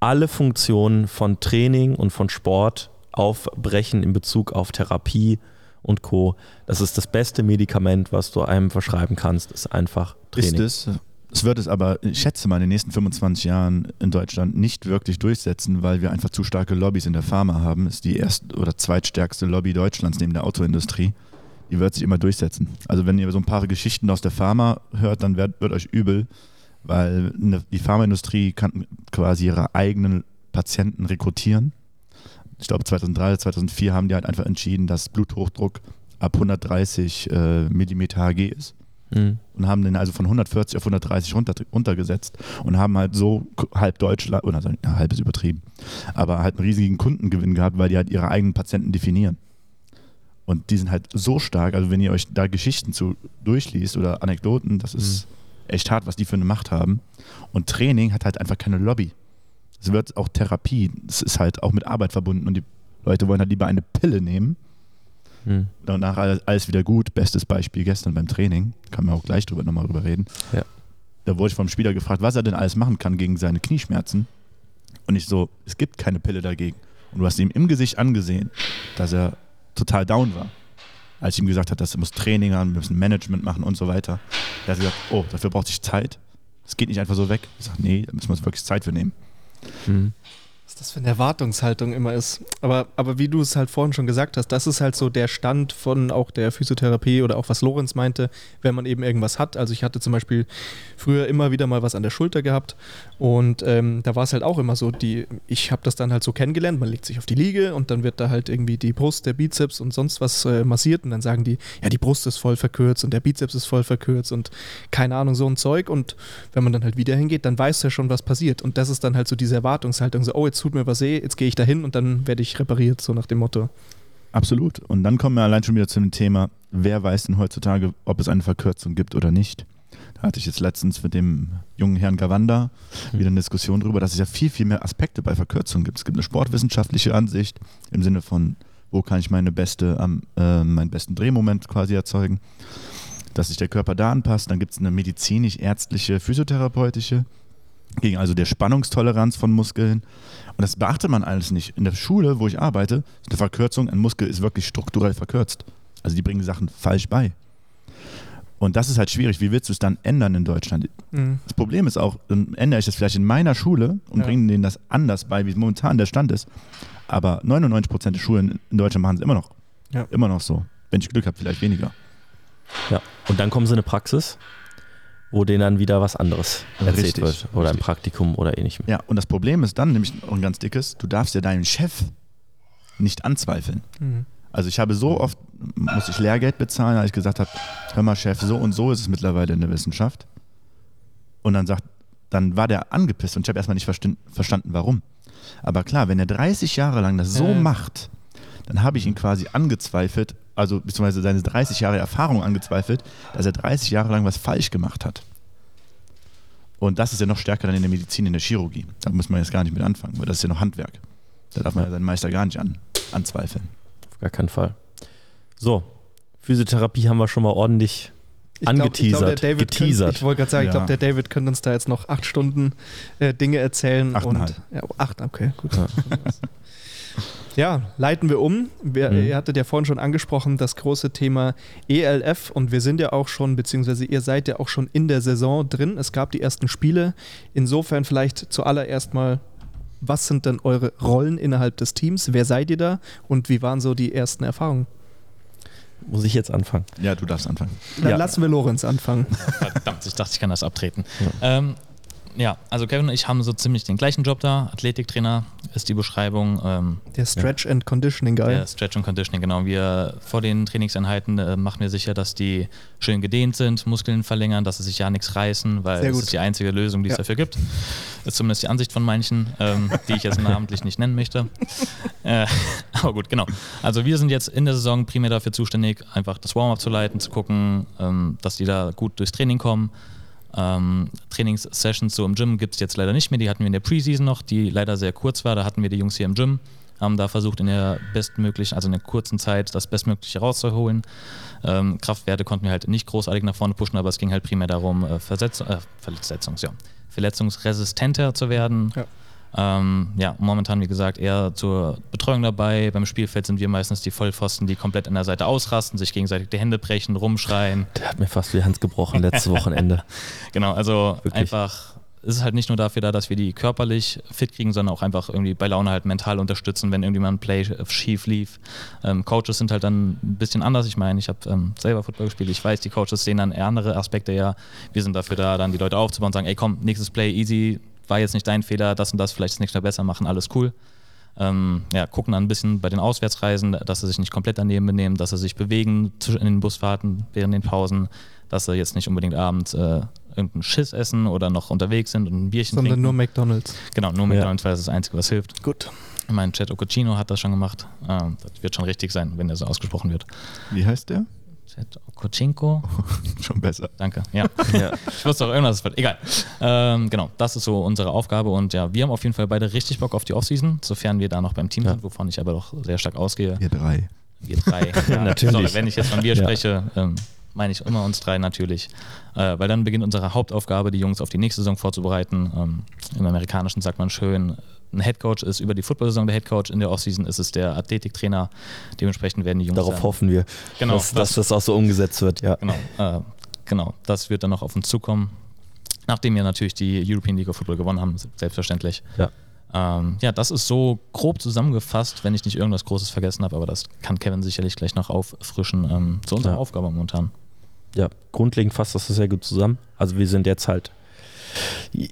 alle Funktionen von Training und von Sport aufbrechen in Bezug auf Therapie und Co. Das ist das beste Medikament, was du einem verschreiben kannst, ist einfach Training. Ist es? Es wird es aber, ich schätze mal, in den nächsten 25 Jahren in Deutschland nicht wirklich durchsetzen, weil wir einfach zu starke Lobbys in der Pharma haben. Das ist die erste oder zweitstärkste Lobby Deutschlands neben der Autoindustrie die wird sich immer durchsetzen. Also wenn ihr so ein paar Geschichten aus der Pharma hört, dann wird, wird euch übel, weil die Pharmaindustrie kann quasi ihre eigenen Patienten rekrutieren. Ich glaube 2003, 2004 haben die halt einfach entschieden, dass Bluthochdruck ab 130 äh, Millimeter Hg ist. Mhm. Und haben den also von 140 auf 130 runter, runtergesetzt und haben halt so halb Deutschland, oder ja, halb ist übertrieben, aber halt einen riesigen Kundengewinn gehabt, weil die halt ihre eigenen Patienten definieren. Und die sind halt so stark, also wenn ihr euch da Geschichten zu durchliest oder Anekdoten, das ist mhm. Echt hart, was die für eine Macht haben. Und Training hat halt einfach keine Lobby. Es wird auch Therapie, es ist halt auch mit Arbeit verbunden und die Leute wollen halt lieber eine Pille nehmen. Mhm. Danach alles wieder gut. Bestes Beispiel gestern beim Training. Kann man auch gleich drüber nochmal drüber reden. Ja. Da wurde ich vom Spieler gefragt, was er denn alles machen kann gegen seine Knieschmerzen. Und ich so, es gibt keine Pille dagegen. Und du hast ihm im Gesicht angesehen, dass er total down war. Als ich ihm gesagt habe, dass er muss Training haben, wir müssen Management machen und so weiter. Er hat gesagt, oh, dafür braucht sich Zeit. Es geht nicht einfach so weg. Ich sage, nee, da müssen wir uns wirklich Zeit für nehmen. Mhm. Das für eine Erwartungshaltung immer ist. Aber, aber wie du es halt vorhin schon gesagt hast, das ist halt so der Stand von auch der Physiotherapie oder auch was Lorenz meinte, wenn man eben irgendwas hat. Also ich hatte zum Beispiel früher immer wieder mal was an der Schulter gehabt und ähm, da war es halt auch immer so, die, ich habe das dann halt so kennengelernt, man legt sich auf die Liege und dann wird da halt irgendwie die Brust, der Bizeps und sonst was äh, massiert und dann sagen die, ja die Brust ist voll verkürzt und der Bizeps ist voll verkürzt und keine Ahnung, so ein Zeug und wenn man dann halt wieder hingeht, dann weiß ja schon, was passiert und das ist dann halt so diese Erwartungshaltung, so oh jetzt tut mir was weh, jetzt gehe ich da hin und dann werde ich repariert, so nach dem Motto. Absolut. Und dann kommen wir allein schon wieder zu dem Thema, wer weiß denn heutzutage, ob es eine Verkürzung gibt oder nicht. Da hatte ich jetzt letztens mit dem jungen Herrn Gawanda wieder eine Diskussion darüber, dass es ja viel, viel mehr Aspekte bei Verkürzungen gibt. Es gibt eine sportwissenschaftliche Ansicht im Sinne von, wo kann ich meine beste, äh, meinen besten Drehmoment quasi erzeugen, dass sich der Körper da anpasst. Dann gibt es eine medizinisch-ärztliche, physiotherapeutische, gegen also der Spannungstoleranz von Muskeln. Und das beachtet man alles nicht. In der Schule, wo ich arbeite, ist eine Verkürzung, ein Muskel ist wirklich strukturell verkürzt. Also die bringen Sachen falsch bei. Und das ist halt schwierig. Wie willst du es dann ändern in Deutschland? Mhm. Das Problem ist auch, dann ändere ich das vielleicht in meiner Schule und Ja. bringe denen das anders bei, wie es momentan der Stand ist. Aber 99% der Schulen in Deutschland machen es immer noch. Ja. Immer noch so. Wenn ich Glück habe, vielleicht weniger. Ja. Und dann kommen sie in eine Praxis, wo denen dann wieder was anderes erzählt Richtig, wird. Oder ein richtig. Praktikum oder ähnlichem. Ja, und das Problem ist dann, nämlich ein ganz dickes, du darfst ja deinen Chef nicht anzweifeln. Mhm. Also ich habe so oft, muss ich Lehrgeld bezahlen, als ich gesagt habe, hör mal Chef, so und so ist es mittlerweile in der Wissenschaft. Und dann sagt, dann war der angepisst und ich habe erstmal nicht verstanden, verstanden, warum. Aber klar, wenn er 30 Jahre lang das so Ja. macht, dann habe ich ihn quasi angezweifelt, also beziehungsweise seine 30 Jahre Erfahrung angezweifelt, dass er 30 Jahre lang was falsch gemacht hat. Und das ist ja noch stärker dann in der Medizin, in der Chirurgie. Da muss man jetzt gar nicht mit anfangen, weil das ist ja noch Handwerk. Da darf man ja seinen Meister gar nicht an, anzweifeln. Auf gar keinen Fall. So, Physiotherapie haben wir schon mal ordentlich Ich glaub- ich glaub, angeteasert. der David geteasert. Könnte, ich wollte gerade sagen, ich Ja. glaube, der David könnte uns da jetzt noch acht Stunden äh, Dinge erzählen. Achteinhalb. Und, ja, oh, acht, okay, gut. Ja. Ja, leiten wir um. Wir, Mhm. Ihr hattet ja vorhin schon angesprochen, das große Thema ELF und wir sind ja auch schon, beziehungsweise ihr seid ja auch schon in der Saison drin. Es gab die ersten Spiele. Insofern vielleicht zuallererst mal, was sind denn eure Rollen innerhalb des Teams? Wer seid ihr da und wie waren so die ersten Erfahrungen? Muss ich jetzt anfangen? Ja, du darfst anfangen. Dann Ja. lassen wir Lorenz anfangen. Verdammt, ich dachte, ich kann das abtreten. Ähm, ja, also Kevin und ich haben so ziemlich den gleichen Job da. Athletiktrainer ist die Beschreibung. Ähm, Der Stretch and Conditioning Guy. der Stretch und Conditioning, genau. Wir vor den Trainingseinheiten äh, machen wir sicher, dass die schön gedehnt sind, Muskeln verlängern, dass sie sich ja nichts reißen, weil das ist die einzige Lösung, die es Ja. dafür gibt. Das ist zumindest die Ansicht von manchen, ähm, die ich jetzt namentlich nicht nennen möchte. Äh, aber gut, genau. Also wir sind jetzt in der Saison primär dafür zuständig, einfach das Warm-up zu leiten, zu gucken, ähm, dass die da gut durchs Training kommen. Ähm, Trainingssessions so im Gym gibt es jetzt leider nicht mehr. Die hatten wir in der Preseason noch, die leider sehr kurz war. Da hatten wir die Jungs hier im Gym, haben da versucht, in der bestmöglichen, also in der kurzen Zeit das Bestmögliche rauszuholen. Ähm, Kraftwerte konnten wir halt nicht großartig nach vorne pushen, aber es ging halt primär darum, äh, Versetz äh, Verletzungs, ja, verletzungsresistenter zu werden. Ja. Ähm, ja, momentan, wie gesagt, eher zur Betreuung dabei. Beim Spielfeld sind wir meistens die Vollpfosten, die komplett an der Seite ausrasten, sich gegenseitig die Hände brechen, rumschreien. Der hat mir fast die Hand gebrochen letztes Wochenende. Genau, also Wirklich. einfach, es ist halt nicht nur dafür da, dass wir die körperlich fit kriegen, sondern auch einfach irgendwie bei Laune halt mental unterstützen, wenn irgendwie mal ein Play schief lief. Ähm, Coaches sind halt dann ein bisschen anders. Ich meine, ich habe ähm, selber Football gespielt. Ich weiß, die Coaches sehen dann andere Aspekte ja. Wir sind dafür da, dann die Leute aufzubauen und sagen, ey komm, nächstes Play easy, war jetzt nicht dein Fehler, das und das, vielleicht das nächste Mal besser machen, alles cool. Ähm, ja, gucken dann ein bisschen bei den Auswärtsreisen, dass sie sich nicht komplett daneben benehmen, dass sie sich bewegen zwischen- in den Busfahrten, während den Pausen, dass sie jetzt nicht unbedingt abends äh, irgendeinen Schiss essen oder noch unterwegs sind und ein Bierchen Sondern trinken. nur McDonalds. genau, nur McDonalds, weil das ist das Einzige, was hilft. Gut. Mein Chat Ococino hat das schon gemacht. Ähm, das wird schon richtig sein, wenn der so ausgesprochen wird. Wie heißt der? Okocinko. Schon besser. Danke. Ja. Ich wusste auch irgendwas. wird- Egal. Ähm, genau, das ist so unsere Aufgabe und ja, wir haben auf jeden Fall beide richtig Bock auf die Offseason, sofern wir da noch beim Team Ja. sind, wovon ich aber doch sehr stark ausgehe. Ihr drei. Wir drei. Ja, Natürlich. Sorry, wenn ich jetzt von wir Ja. spreche, ähm, meine ich immer uns drei natürlich. Äh, weil dann beginnt unsere Hauptaufgabe, die Jungs auf die nächste Saison vorzubereiten. Ähm, Im Amerikanischen sagt man schön, ein Headcoach ist über die Football-Saison der Headcoach, in der Offseason ist es der Athletiktrainer. Dementsprechend werden die Jungs. Darauf dann, hoffen wir, Genau, dass, das- dass das auch so umgesetzt wird. Ja. Genau, äh, genau, das wird dann noch auf uns zukommen. Nachdem wir natürlich die European League of Football gewonnen haben, selbstverständlich. Ja. Ähm, ja, das ist so grob zusammengefasst, wenn ich nicht irgendwas Großes vergessen habe, aber das kann Kevin sicherlich gleich noch auffrischen ähm, zu unserer Ja. Aufgabe momentan. Ja, grundlegend fasst das sehr gut zusammen. Also wir sind jetzt halt,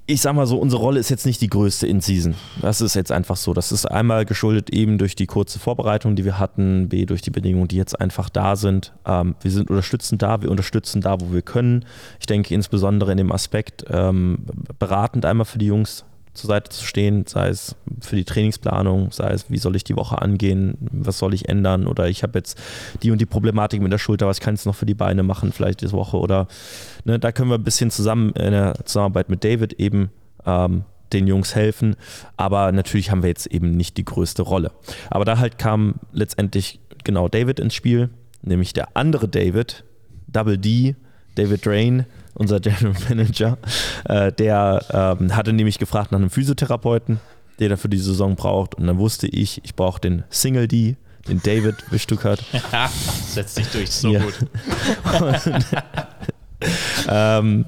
ich sag mal so, unsere Rolle ist jetzt nicht die größte in Season. Das ist jetzt einfach so. Das ist einmal geschuldet eben durch die kurze Vorbereitung, die wir hatten, B durch die Bedingungen, die jetzt einfach da sind. Ähm, wir sind unterstützend da, wir unterstützen da, wo wir können. Ich denke insbesondere in dem Aspekt, ähm, beratend einmal für die Jungs zur Seite zu stehen, sei es für die Trainingsplanung, sei es, wie soll ich die Woche angehen, was soll ich ändern oder ich habe jetzt die und die Problematik mit der Schulter, was kann ich noch für die Beine machen, vielleicht diese Woche oder ne, da können wir ein bisschen zusammen in der Zusammenarbeit mit David eben ähm, den Jungs helfen, aber natürlich haben wir jetzt eben nicht die größte Rolle. Aber da halt kam letztendlich genau David ins Spiel, nämlich der andere David, Double D, David Drain, unser General Manager, äh, der ähm, hatte nämlich gefragt nach einem Physiotherapeuten, den er für die Saison braucht. Und dann wusste ich, ich brauche den Single D, den David Stuttgart. Setzt sich durch, so Ja. gut. ähm,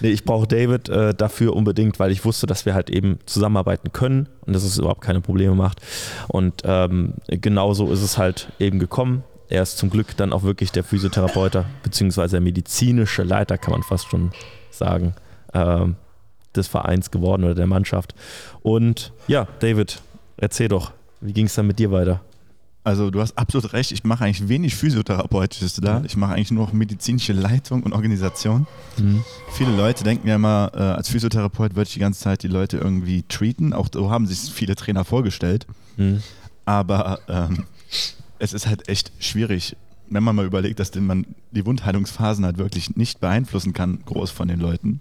nee, ich brauche David äh, dafür unbedingt, weil ich wusste, dass wir halt eben zusammenarbeiten können und dass es überhaupt keine Probleme macht. Und ähm, genauso ist es halt eben gekommen. Er ist zum Glück dann auch wirklich der Physiotherapeut, beziehungsweise der medizinische Leiter, kann man fast schon sagen, ähm, des Vereins geworden oder der Mannschaft. Und ja, David, erzähl doch, wie ging es dann mit dir weiter? Also du hast absolut recht, ich mache eigentlich wenig Physiotherapeutisches da. Ich mache eigentlich nur noch medizinische Leitung und Organisation. Viele Leute denken ja immer, äh, als Physiotherapeut würde ich die ganze Zeit die Leute irgendwie treaten. Auch so haben sich viele Trainer vorgestellt. Hm. Aber ähm, es ist halt echt schwierig, wenn man mal überlegt, dass man die Wundheilungsphasen halt wirklich nicht beeinflussen kann, groß von den Leuten.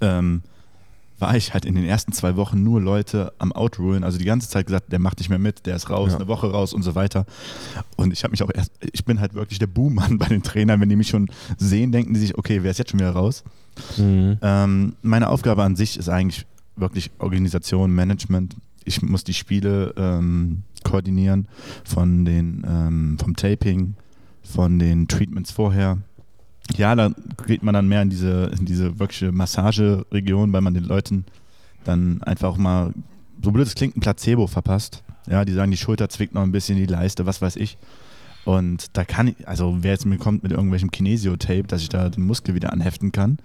Ähm, war ich halt in den ersten zwei Wochen nur Leute am Outrulen, also die ganze Zeit gesagt, der macht nicht mehr mit, der ist raus, Ja. eine Woche raus und so weiter. Und ich habe mich auch erst, ich bin halt wirklich der Buhmann bei den Trainern, wenn die mich schon sehen, denken die sich, okay, wer ist jetzt schon wieder raus? Mhm. Ähm, meine Aufgabe an sich ist eigentlich wirklich Organisation, Management. Ich muss die Spiele ähm, koordinieren von den, ähm, vom Taping, von den Treatments vorher. Ja, da geht man dann mehr in diese, in diese wirkliche Massageregion, weil man den Leuten dann einfach auch mal, so blöd es klingt, ein Placebo verpasst. Ja, die sagen, die Schulter zwickt noch ein bisschen, die Leiste, was weiß ich. Und da kann ich, also wer jetzt mir kommt mit irgendwelchem Kinesio-Tape, dass ich da den Muskel wieder anheften kann.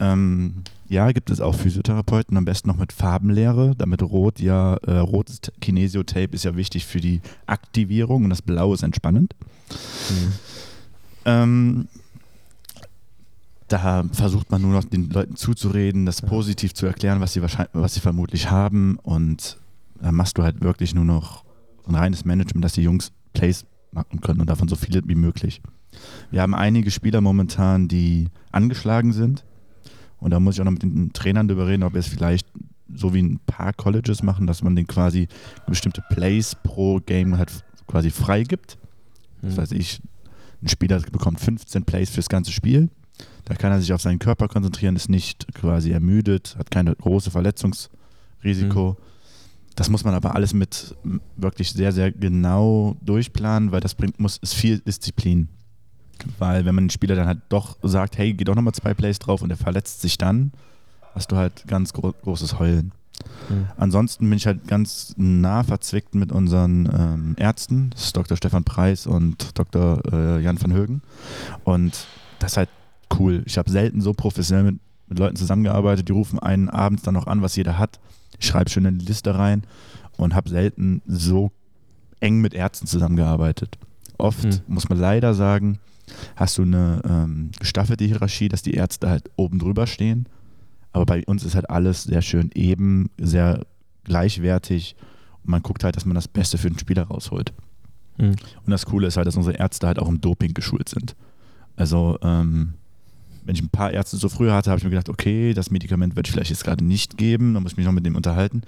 Ähm, ja, gibt es auch Physiotherapeuten, am besten noch mit Farbenlehre, damit Rot ja, äh, rotes Kinesio-Tape ist ja wichtig für die Aktivierung und das Blau ist entspannend. Ähm, da versucht man nur noch den Leuten zuzureden, das positiv zu erklären, was sie wahrscheinlich, was sie vermutlich haben. Und da machst du halt wirklich nur noch ein reines Management, dass die Jungs Plays machen können und davon so viele wie möglich. Wir haben einige Spieler momentan, die angeschlagen sind. Und da muss ich auch noch mit den Trainern darüber reden, ob wir es vielleicht so wie ein paar Colleges machen, dass man den quasi bestimmte Plays pro Game halt quasi frei gibt. Das heißt, ich, ein Spieler bekommt 15 Plays fürs ganze Spiel. Da kann er sich auf seinen Körper konzentrieren, ist nicht quasi ermüdet, hat keine große Verletzungsrisiko. Das muss man aber alles mit wirklich sehr, sehr genau durchplanen, weil das bringt, muss, ist viel Disziplin. Weil wenn man den Spieler dann halt doch sagt, hey, geh doch nochmal zwei Plays drauf und er verletzt sich dann, hast du halt ganz gro großes Heulen. Mhm. Ansonsten bin ich halt ganz nah verzwickt mit unseren ähm, Ärzten. Das ist Dr. Stefan Preis und Dr. Äh, Jan van Högen. Und das ist halt cool. Ich habe selten so professionell mit, mit Leuten zusammengearbeitet. Die rufen einen abends dann noch an, was jeder hat. Ich schreibe schön in die Liste rein und habe selten so eng mit Ärzten zusammengearbeitet. Oft, Hm. muss man leider sagen, hast du eine ähm, gestaffelte Hierarchie, dass die Ärzte halt oben drüber stehen. Aber bei uns ist halt alles sehr schön eben, sehr gleichwertig. Und man guckt halt, dass man das Beste für den Spieler rausholt. Mhm. Und das Coole ist halt, dass unsere Ärzte halt auch im Doping geschult sind. Also ähm, wenn ich ein paar Ärzte so früher hatte, habe ich mir gedacht, okay, das Medikament wird vielleicht jetzt gerade nicht geben, dann muss ich mich noch mit dem unterhalten.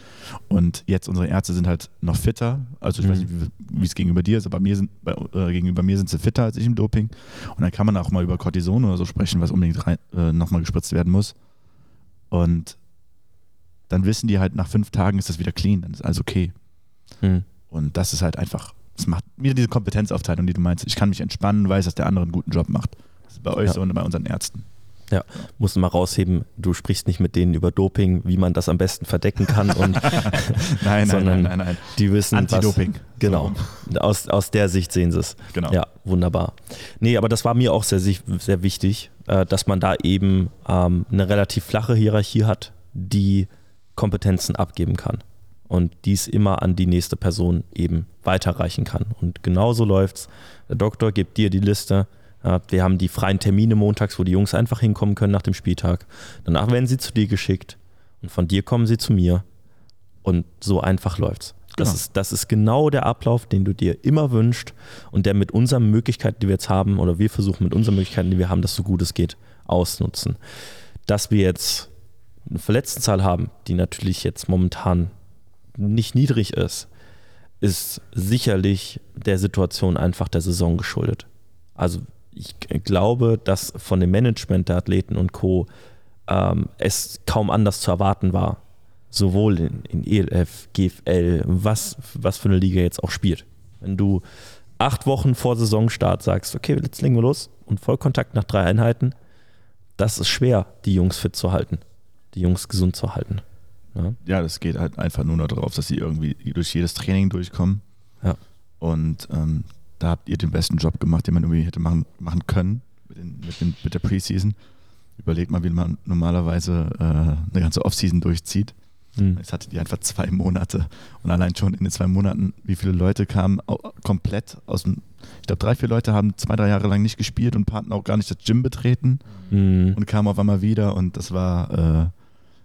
Und jetzt unsere Ärzte sind halt noch fitter. Also ich Mhm. weiß nicht, wie es gegenüber dir ist, aber bei mir sind, bei, äh, gegenüber mir sind sie fitter als ich im Doping. Und dann kann man auch mal über Cortison oder so sprechen, was unbedingt rein, äh, nochmal gespritzt werden muss. Und dann wissen die halt, nach fünf Tagen ist das wieder clean, dann ist alles okay. Hm. Und das ist halt einfach, das macht wieder diese Kompetenzaufteilung, die du meinst. Ich kann mich entspannen, weiß, dass der andere einen guten Job macht. Bei euch Ja. so und bei unseren Ärzten. Musst du mal rausheben, du sprichst nicht mit denen über Doping, wie man das am besten verdecken kann und Nein, nein, Sondern nein, nein, nein. die wissen, Anti-Doping. Genau. Aus, aus der Sicht sehen sie es. Genau. Ja, wunderbar. Nee, aber das war mir auch sehr, sehr wichtig, äh, dass man da eben ähm, eine relativ flache Hierarchie hat, die Kompetenzen abgeben kann und dies immer an die nächste Person eben weiterreichen kann. Und genauso läuft's. Der Doktor gibt dir die Liste. Wir haben die freien Termine montags, wo die Jungs einfach hinkommen können nach dem Spieltag. Danach werden sie zu dir geschickt und von dir kommen sie zu mir. Und so einfach läuft's. Das, Genau. ist, das ist genau der Ablauf, den du dir immer wünschst und der mit unseren Möglichkeiten, die wir jetzt haben, oder wir versuchen mit unseren Möglichkeiten, die wir haben, das so gut es geht, ausnutzen. Dass wir jetzt eine Verletztenzahl haben, die natürlich jetzt momentan nicht niedrig ist, ist sicherlich der Situation einfach der Saison geschuldet. Also ich glaube, dass von dem Management der Athleten und Co. Ähm, es kaum anders zu erwarten war, sowohl in, in ELF, GFL, was, was für eine Liga jetzt auch spielt. Wenn du acht Wochen vor Saisonstart sagst, okay, jetzt legen wir los und Vollkontakt nach drei Einheiten, das ist schwer, die Jungs fit zu halten, die Jungs gesund zu halten. Ja. Ja, das geht halt einfach nur noch darauf, dass sie irgendwie durch jedes Training durchkommen. Ja. Und ähm, da habt ihr den besten Job gemacht, den man irgendwie hätte machen, machen können mit, den, mit, den, mit der Preseason. Überlegt mal, wie man normalerweise äh, eine ganze Offseason durchzieht. Hm. Jetzt hattet ihr einfach zwei Monate. Und allein schon in den zwei Monaten, wie viele Leute kamen komplett aus dem. Ich glaube, drei, vier Leute haben zwei, drei Jahre lang nicht gespielt und hatten auch gar nicht das Gym betreten Hm. und kamen auf einmal wieder. Und das war, äh,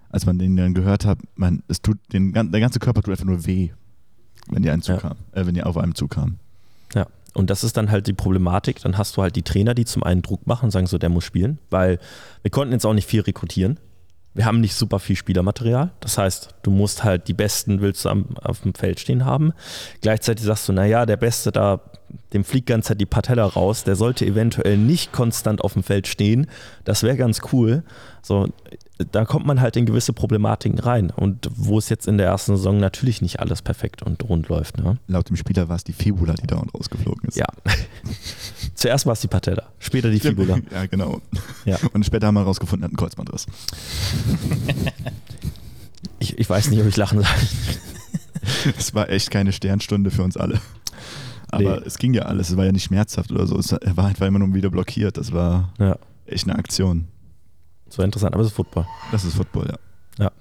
als man den dann gehört hat, man, es tut den, der ganze Körper tut einfach nur weh, wenn die, einen Ja. zukam, äh, wenn die auf einem zukamen. Ja, und das ist dann halt die Problematik. Dann hast du halt die Trainer, die zum einen Druck machen und sagen so, der muss spielen, weil wir konnten jetzt auch nicht viel rekrutieren. Wir haben nicht super viel Spielermaterial. Das heißt, du musst halt die Besten willst du am, auf dem Feld stehen haben. Gleichzeitig sagst du, naja, der Beste da, dem fliegt ganz Zeit die Patella raus. Der sollte eventuell nicht konstant auf dem Feld stehen. Das wäre ganz cool. So, da kommt man halt in gewisse Problematiken rein. Und wo es jetzt in der ersten Saison natürlich nicht alles perfekt und rund läuft. Ne? Laut dem Spieler war es die Fibula, die dauernd rausgeflogen ist. Ja. Zuerst war es die Patella, später die Fibula. Ja, genau. Ja. Und später haben wir herausgefunden, er hat einen Kreuzbandriss. Ich, ich weiß nicht, ob ich lachen soll. Es war echt keine Sternstunde für uns alle. Aber Nee. es ging ja alles, es war ja nicht schmerzhaft oder so. Es, er war einfach immer nur wieder blockiert. Das war Ja, echt eine Aktion. So interessant, aber es ist Football. Das ist Football, ja. Ja.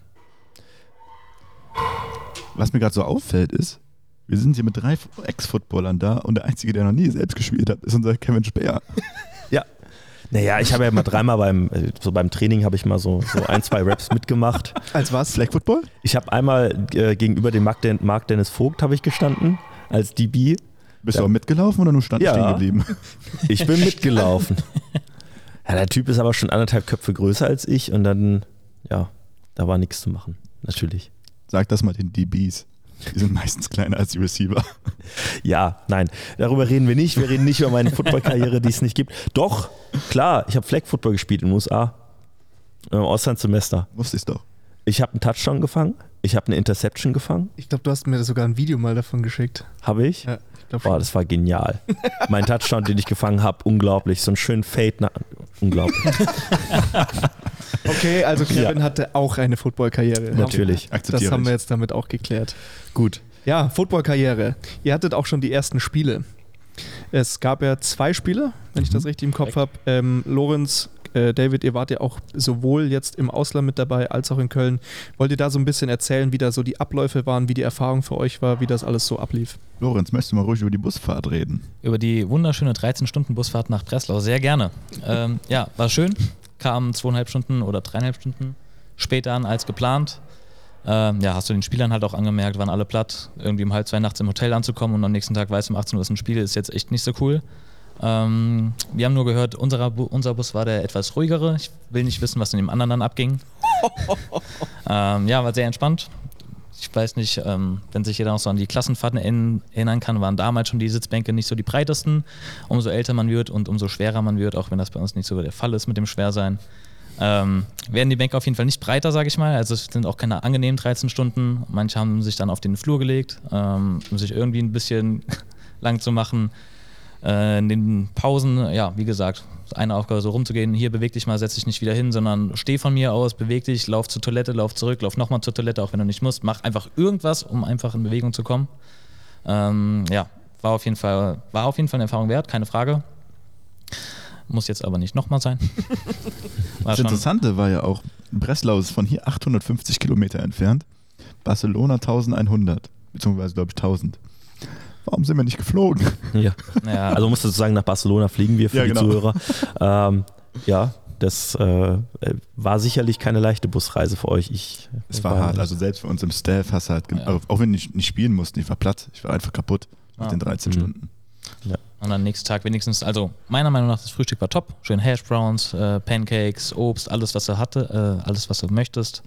Was mir gerade so auffällt, ist, wir sind hier mit drei Ex-Footballern da und der Einzige, der noch nie selbst gespielt hat, ist unser Kevin Speer. Naja, ich habe ja mal dreimal beim, so beim Training habe ich mal so, so ein, zwei Raps mitgemacht. Als was? Flag Football? Ich habe einmal äh, gegenüber dem Marc, Den Marc Dennis Vogt habe ich gestanden als DB. Bist Ja. du auch mitgelaufen oder nur stand Ja. stehen geblieben? Ich bin mitgelaufen. Ja, der Typ ist aber schon anderthalb Köpfe größer als ich und dann, ja, da war nichts zu machen. Natürlich. Sag das mal den DBs. Die sind meistens kleiner als die Receiver. Ja, nein, darüber reden wir nicht. Wir reden nicht über meine Footballkarriere, die es nicht gibt. Doch, klar, ich habe Flag Football gespielt in den USA. Im Auslandssemester. Wusste ich doch. Ich habe einen Touchdown gefangen, ich habe eine Interception gefangen, Ich glaube, du hast mir sogar ein Video mal davon geschickt. habe ich. Ja, Boah, das war genial. mein Touchdown, den ich gefangen habe, unglaublich. So einen schönen Fade nach. Unglaublich. Okay, also Kevin hatte auch eine Footballkarriere. Natürlich. Das Akzeptiere haben wir jetzt damit auch geklärt. Gut. Ja, Footballkarriere. Ihr hattet auch schon die ersten Spiele. Es gab ja zwei Spiele, wenn ich das richtig im Kopf habe. Ähm, Lorenz, äh, David, ihr wart ja auch sowohl jetzt im Ausland mit dabei als auch in Köln. Wollt ihr da so ein bisschen erzählen, wie da so die Abläufe waren, wie die Erfahrung für euch war, wie das alles so ablief? Lorenz, möchtest du mal ruhig über die Busfahrt reden? Über die wunderschöne 13-Stunden-Busfahrt nach Breslau. Sehr gerne. Ähm, ja, war schön. Kam zweieinhalb Stunden oder dreieinhalb Stunden später an als geplant. Ähm, ja, hast du den Spielern halt auch angemerkt, waren alle platt. Irgendwie um halb zwei nachts im Hotel anzukommen und am nächsten Tag weiß um 18 Uhr ist ein Spiel, ist jetzt echt nicht so cool. Ähm, wir haben nur gehört, unserer Bu unser Bus war der etwas ruhigere. Ich will nicht wissen, was in dem anderen dann abging. ähm, ja, war sehr entspannt. Ich weiß nicht, ähm, wenn sich jeder noch so an die Klassenfahrten in, erinnern kann, waren damals schon die Sitzbänke nicht so die breitesten. Umso älter man wird und umso schwerer man wird, auch wenn das bei uns nicht so der Fall ist mit dem Schwersein, ähm, werden die Bänke auf jeden Fall nicht breiter, sage ich mal. Also es sind auch keine angenehmen 13 Stunden. Manche haben sich dann auf den Flur gelegt, ähm, um sich irgendwie ein bisschen lang zu machen. Äh, in den Pausen, ja, wie gesagt, eine Aufgabe so rumzugehen, hier beweg dich mal, setz dich nicht wieder hin, sondern steh von mir aus, beweg dich, lauf zur Toilette, lauf zurück, lauf nochmal zur Toilette, auch wenn du nicht musst. Mach einfach irgendwas, um einfach in Bewegung zu kommen. Ähm, ja, war auf jeden Fall, war auf jeden Fall eine Erfahrung wert, keine Frage. Muss jetzt aber nicht nochmal sein. Das Interessante war ja auch, Breslau ist von hier 850 Kilometer entfernt, Barcelona 1100, beziehungsweise glaube ich 1000. Warum sind wir nicht geflogen? Ja. ja, Also musst du sozusagen nach Barcelona fliegen wir für Ja, die genau. Zuhörer. Ähm, ja, das äh, war sicherlich keine leichte Busreise für euch. Ich, Es war hart, also selbst für uns im Staff hast du halt, Ja. auch wenn ich nicht spielen musste, ich war platt, ich war einfach kaputt nach Ah. den 13 Mhm. Stunden. Und dann nächsten Tag wenigstens, also meiner Meinung nach, das Frühstück war top. Schön Hash Browns, äh, Pancakes, Obst, alles, was du hatte, äh, alles, was du möchtest.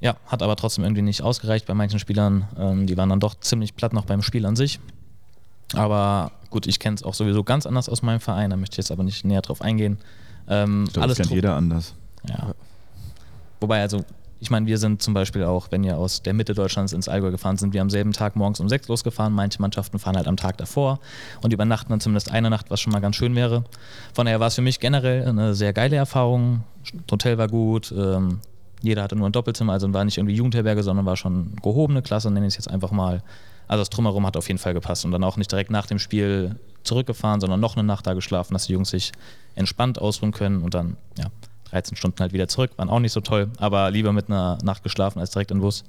Ja, hat aber trotzdem irgendwie nicht ausgereicht bei manchen Spielern. Ähm, die waren dann doch ziemlich platt noch beim Spiel an sich. Aber gut, ich kenne es auch sowieso ganz anders aus meinem Verein, da möchte ich jetzt aber nicht näher drauf eingehen. Ähm, Ich glaube, alles das kennt jeder anders. ja. Wobei, also, ich meine, wir sind zum Beispiel auch, wenn wir aus der Mitte Deutschlands ins Allgäu gefahren sind, wir am selben Tag morgens um sechs losgefahren. Manche Mannschaften fahren halt am Tag davor und übernachten dann zumindest eine Nacht, was schon mal ganz schön wäre. Von daher war es für mich generell eine sehr geile Erfahrung. Das Hotel war gut, ähm, jeder hatte nur ein Doppelzimmer, also war nicht irgendwie Jugendherberge, sondern war schon gehobene Klasse, nenne ich es jetzt einfach mal. Also das Drumherum hat auf jeden Fall gepasst und dann auch nicht direkt nach dem Spiel zurückgefahren, sondern noch eine Nacht da geschlafen, dass die Jungs sich entspannt ausruhen können und dann, ja, 13 Stunden halt wieder zurück, waren auch nicht so toll, aber lieber mit einer Nacht geschlafen als direkt in den Bus.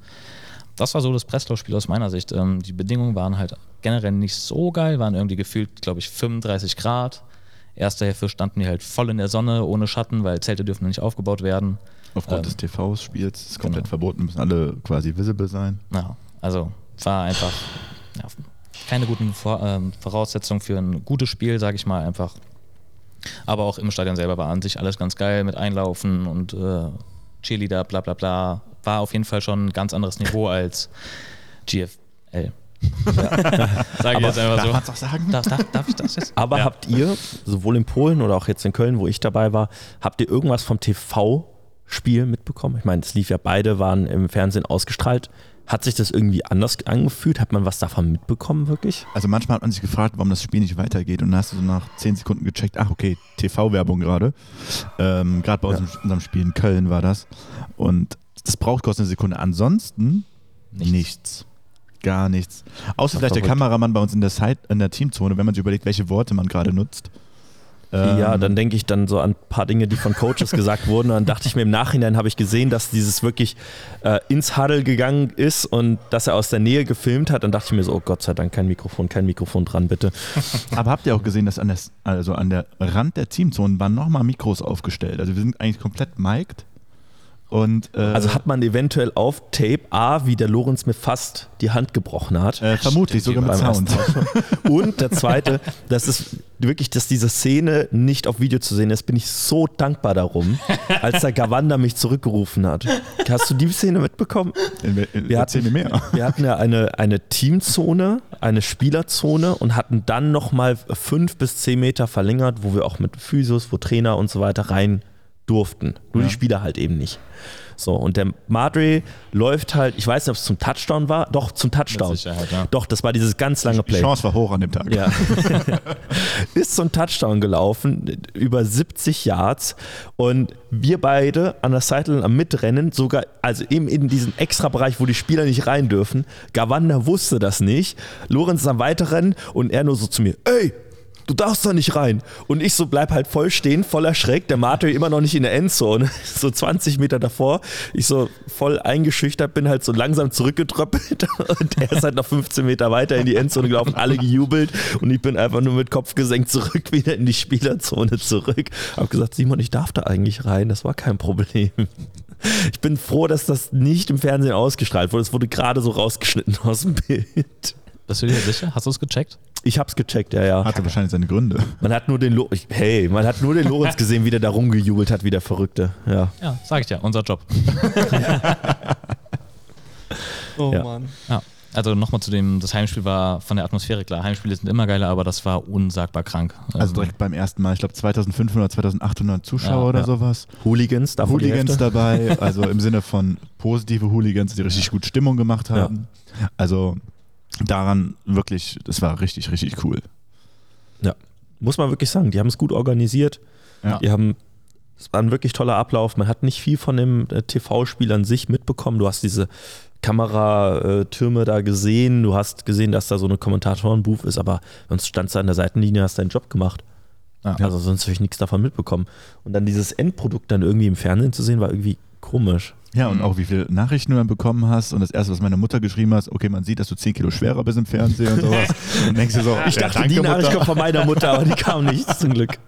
Das war so das Breslau-Spiel aus meiner Sicht. Ähm, die Bedingungen waren halt generell nicht so geil, waren irgendwie gefühlt, glaube ich, 35 Grad. Erste Hälfte standen die halt voll in der Sonne, ohne Schatten, weil Zelte dürfen nicht aufgebaut werden. Aufgrund Ähm, des TV-Spiels ist komplett genau. verboten, müssen alle quasi visible sein. Ja, also war einfach ja, keine guten Vor ähm, Voraussetzungen für ein gutes Spiel, sage ich mal einfach. Aber auch im Stadion selber war an sich alles ganz geil mit Einlaufen und äh, Cheerleader, bla bla bla. War auf jeden Fall schon ein ganz anderes Niveau als GFL. Sage ich jetzt einfach Darf so. auch sagen? Darf, darf, darf ich das jetzt? Aber Ja. habt ihr, sowohl in Polen oder auch jetzt in Köln, wo ich dabei war, habt ihr irgendwas vom TV-Spiel mitbekommen? Ich meine, es lief ja beide, waren im Fernsehen ausgestrahlt. Hat sich das irgendwie anders angefühlt? Hat man was davon mitbekommen, wirklich? Also manchmal hat man sich gefragt, warum das Spiel nicht weitergeht und dann hast du so nach 10 Sekunden gecheckt, ach okay, TV-Werbung gerade. Ähm, gerade bei Ja. unserem, unserem Spiel in Köln war das. Und das braucht kurz eine Sekunde. Ansonsten Nichts. nichts. Gar nichts. Außer vielleicht der verrückt. Kameramann bei uns in der, Side, in der Teamzone, wenn man sich überlegt, welche Worte man gerade nutzt. Ja, Ähm, dann denke ich dann so an ein paar Dinge, die von Coaches gesagt wurden. Und dann dachte ich mir im Nachhinein, habe ich gesehen, dass dieses wirklich äh, ins Huddle gegangen ist und dass er aus der Nähe gefilmt hat. Dann dachte ich mir so, oh Gott sei Dank, kein Mikrofon, kein Mikrofon dran, bitte. Aber habt ihr auch gesehen, dass an der, also an der Rand der Teamzone waren nochmal Mikros aufgestellt? Also wir sind eigentlich komplett mic'd. Und, äh, Also hat man eventuell auf Tape A, wie der Lorenz mir fast die Hand gebrochen hat. äh, vermutlich sogar mit beim Sound. Und der zweite, das ist wirklich, dass diese Szene nicht auf Video zu sehen ist, bin ich so dankbar darum, als der Gawanda mich zurückgerufen hat. Hast du die Szene mitbekommen? Wir, Wir erzähl mir mehr. Wir hatten ja eine, eine Teamzone, eine Spielerzone und hatten dann nochmal fünf bis zehn Meter verlängert, wo wir auch mit Physios, wo Trainer und so weiter rein durften. Nur Ja. die Spieler halt eben nicht. So, und der Madre läuft halt, ich weiß nicht, ob es zum Touchdown war, doch zum Touchdown. Ja. Doch, das war dieses ganz lange Die Play. Chance war hoch an dem Tag. Ja. ist zum Touchdown gelaufen, über 70 Yards. Und wir beide an der Seite am Mitrennen, sogar, also eben in diesem Extrabereich, wo die Spieler nicht rein dürfen. Gawanda wusste das nicht. Lorenz ist am Weiterrennen und er nur so zu mir, ey, du darfst da nicht rein. Und ich so bleib halt voll stehen, voller Schreck. Der Mario immer noch nicht in der Endzone, so 20 Meter davor. Ich so voll eingeschüchtert bin halt so langsam zurückgetröppelt und er ist halt noch 15 Meter weiter in die Endzone gelaufen, alle gejubelt und ich bin einfach nur mit Kopf gesenkt zurück wieder in die Spielerzone zurück. Hab gesagt, Simon, ich darf da eigentlich rein, das war kein Problem. Ich bin froh, dass das nicht im Fernsehen ausgestrahlt wurde. Es wurde gerade so rausgeschnitten aus dem Bild. Bist du dir sicher? Hast du es gecheckt? Ich hab's gecheckt, ja, ja. Hatte wahrscheinlich seine Gründe. Man hat nur den Lo ich, hey, man hat nur den Lorenz gesehen, wie der da rumgejubelt hat, wie der Verrückte. Ja. Ja, sag ich ja, unser Job. Oh Ja. Mann. Ja. Also nochmal zu dem, das Heimspiel war von der Atmosphäre klar. Heimspiele sind immer geiler, aber das war unsagbar krank. Also Ähm, direkt beim ersten Mal, ich glaube 2500, 2800 Zuschauer Ja, oder ja. sowas. Hooligans, davon Hooligans dabei, also im Sinne von positive Hooligans, die richtig gut Stimmung gemacht haben. Also daran wirklich, das war richtig, richtig cool. Muss man wirklich sagen, die haben es gut organisiert. Ja. Die haben, es war ein wirklich toller Ablauf. Man hat nicht viel von dem äh, TV-Spiel an sich mitbekommen. Du hast diese Kameratürme da gesehen. Du hast gesehen, dass da so eine Kommentatoren-Booth ist, aber sonst standst du an der Seitenlinie, hast deinen Job gemacht. Ja. Also sonst habe ich nichts davon mitbekommen. Und dann dieses Endprodukt dann irgendwie im Fernsehen zu sehen, war irgendwie komisch. Ja, und Mhm. auch wie viele Nachrichten du dann bekommen hast. Und das erste, was meine Mutter geschrieben hat, okay, man sieht, dass du 10 Kilo schwerer bist im Fernsehen und sowas. Und denkst dir so, Ich ja, dachte, danke, die Nachricht Mutter. kommt von meiner Mutter, aber die kam nicht, zum Glück.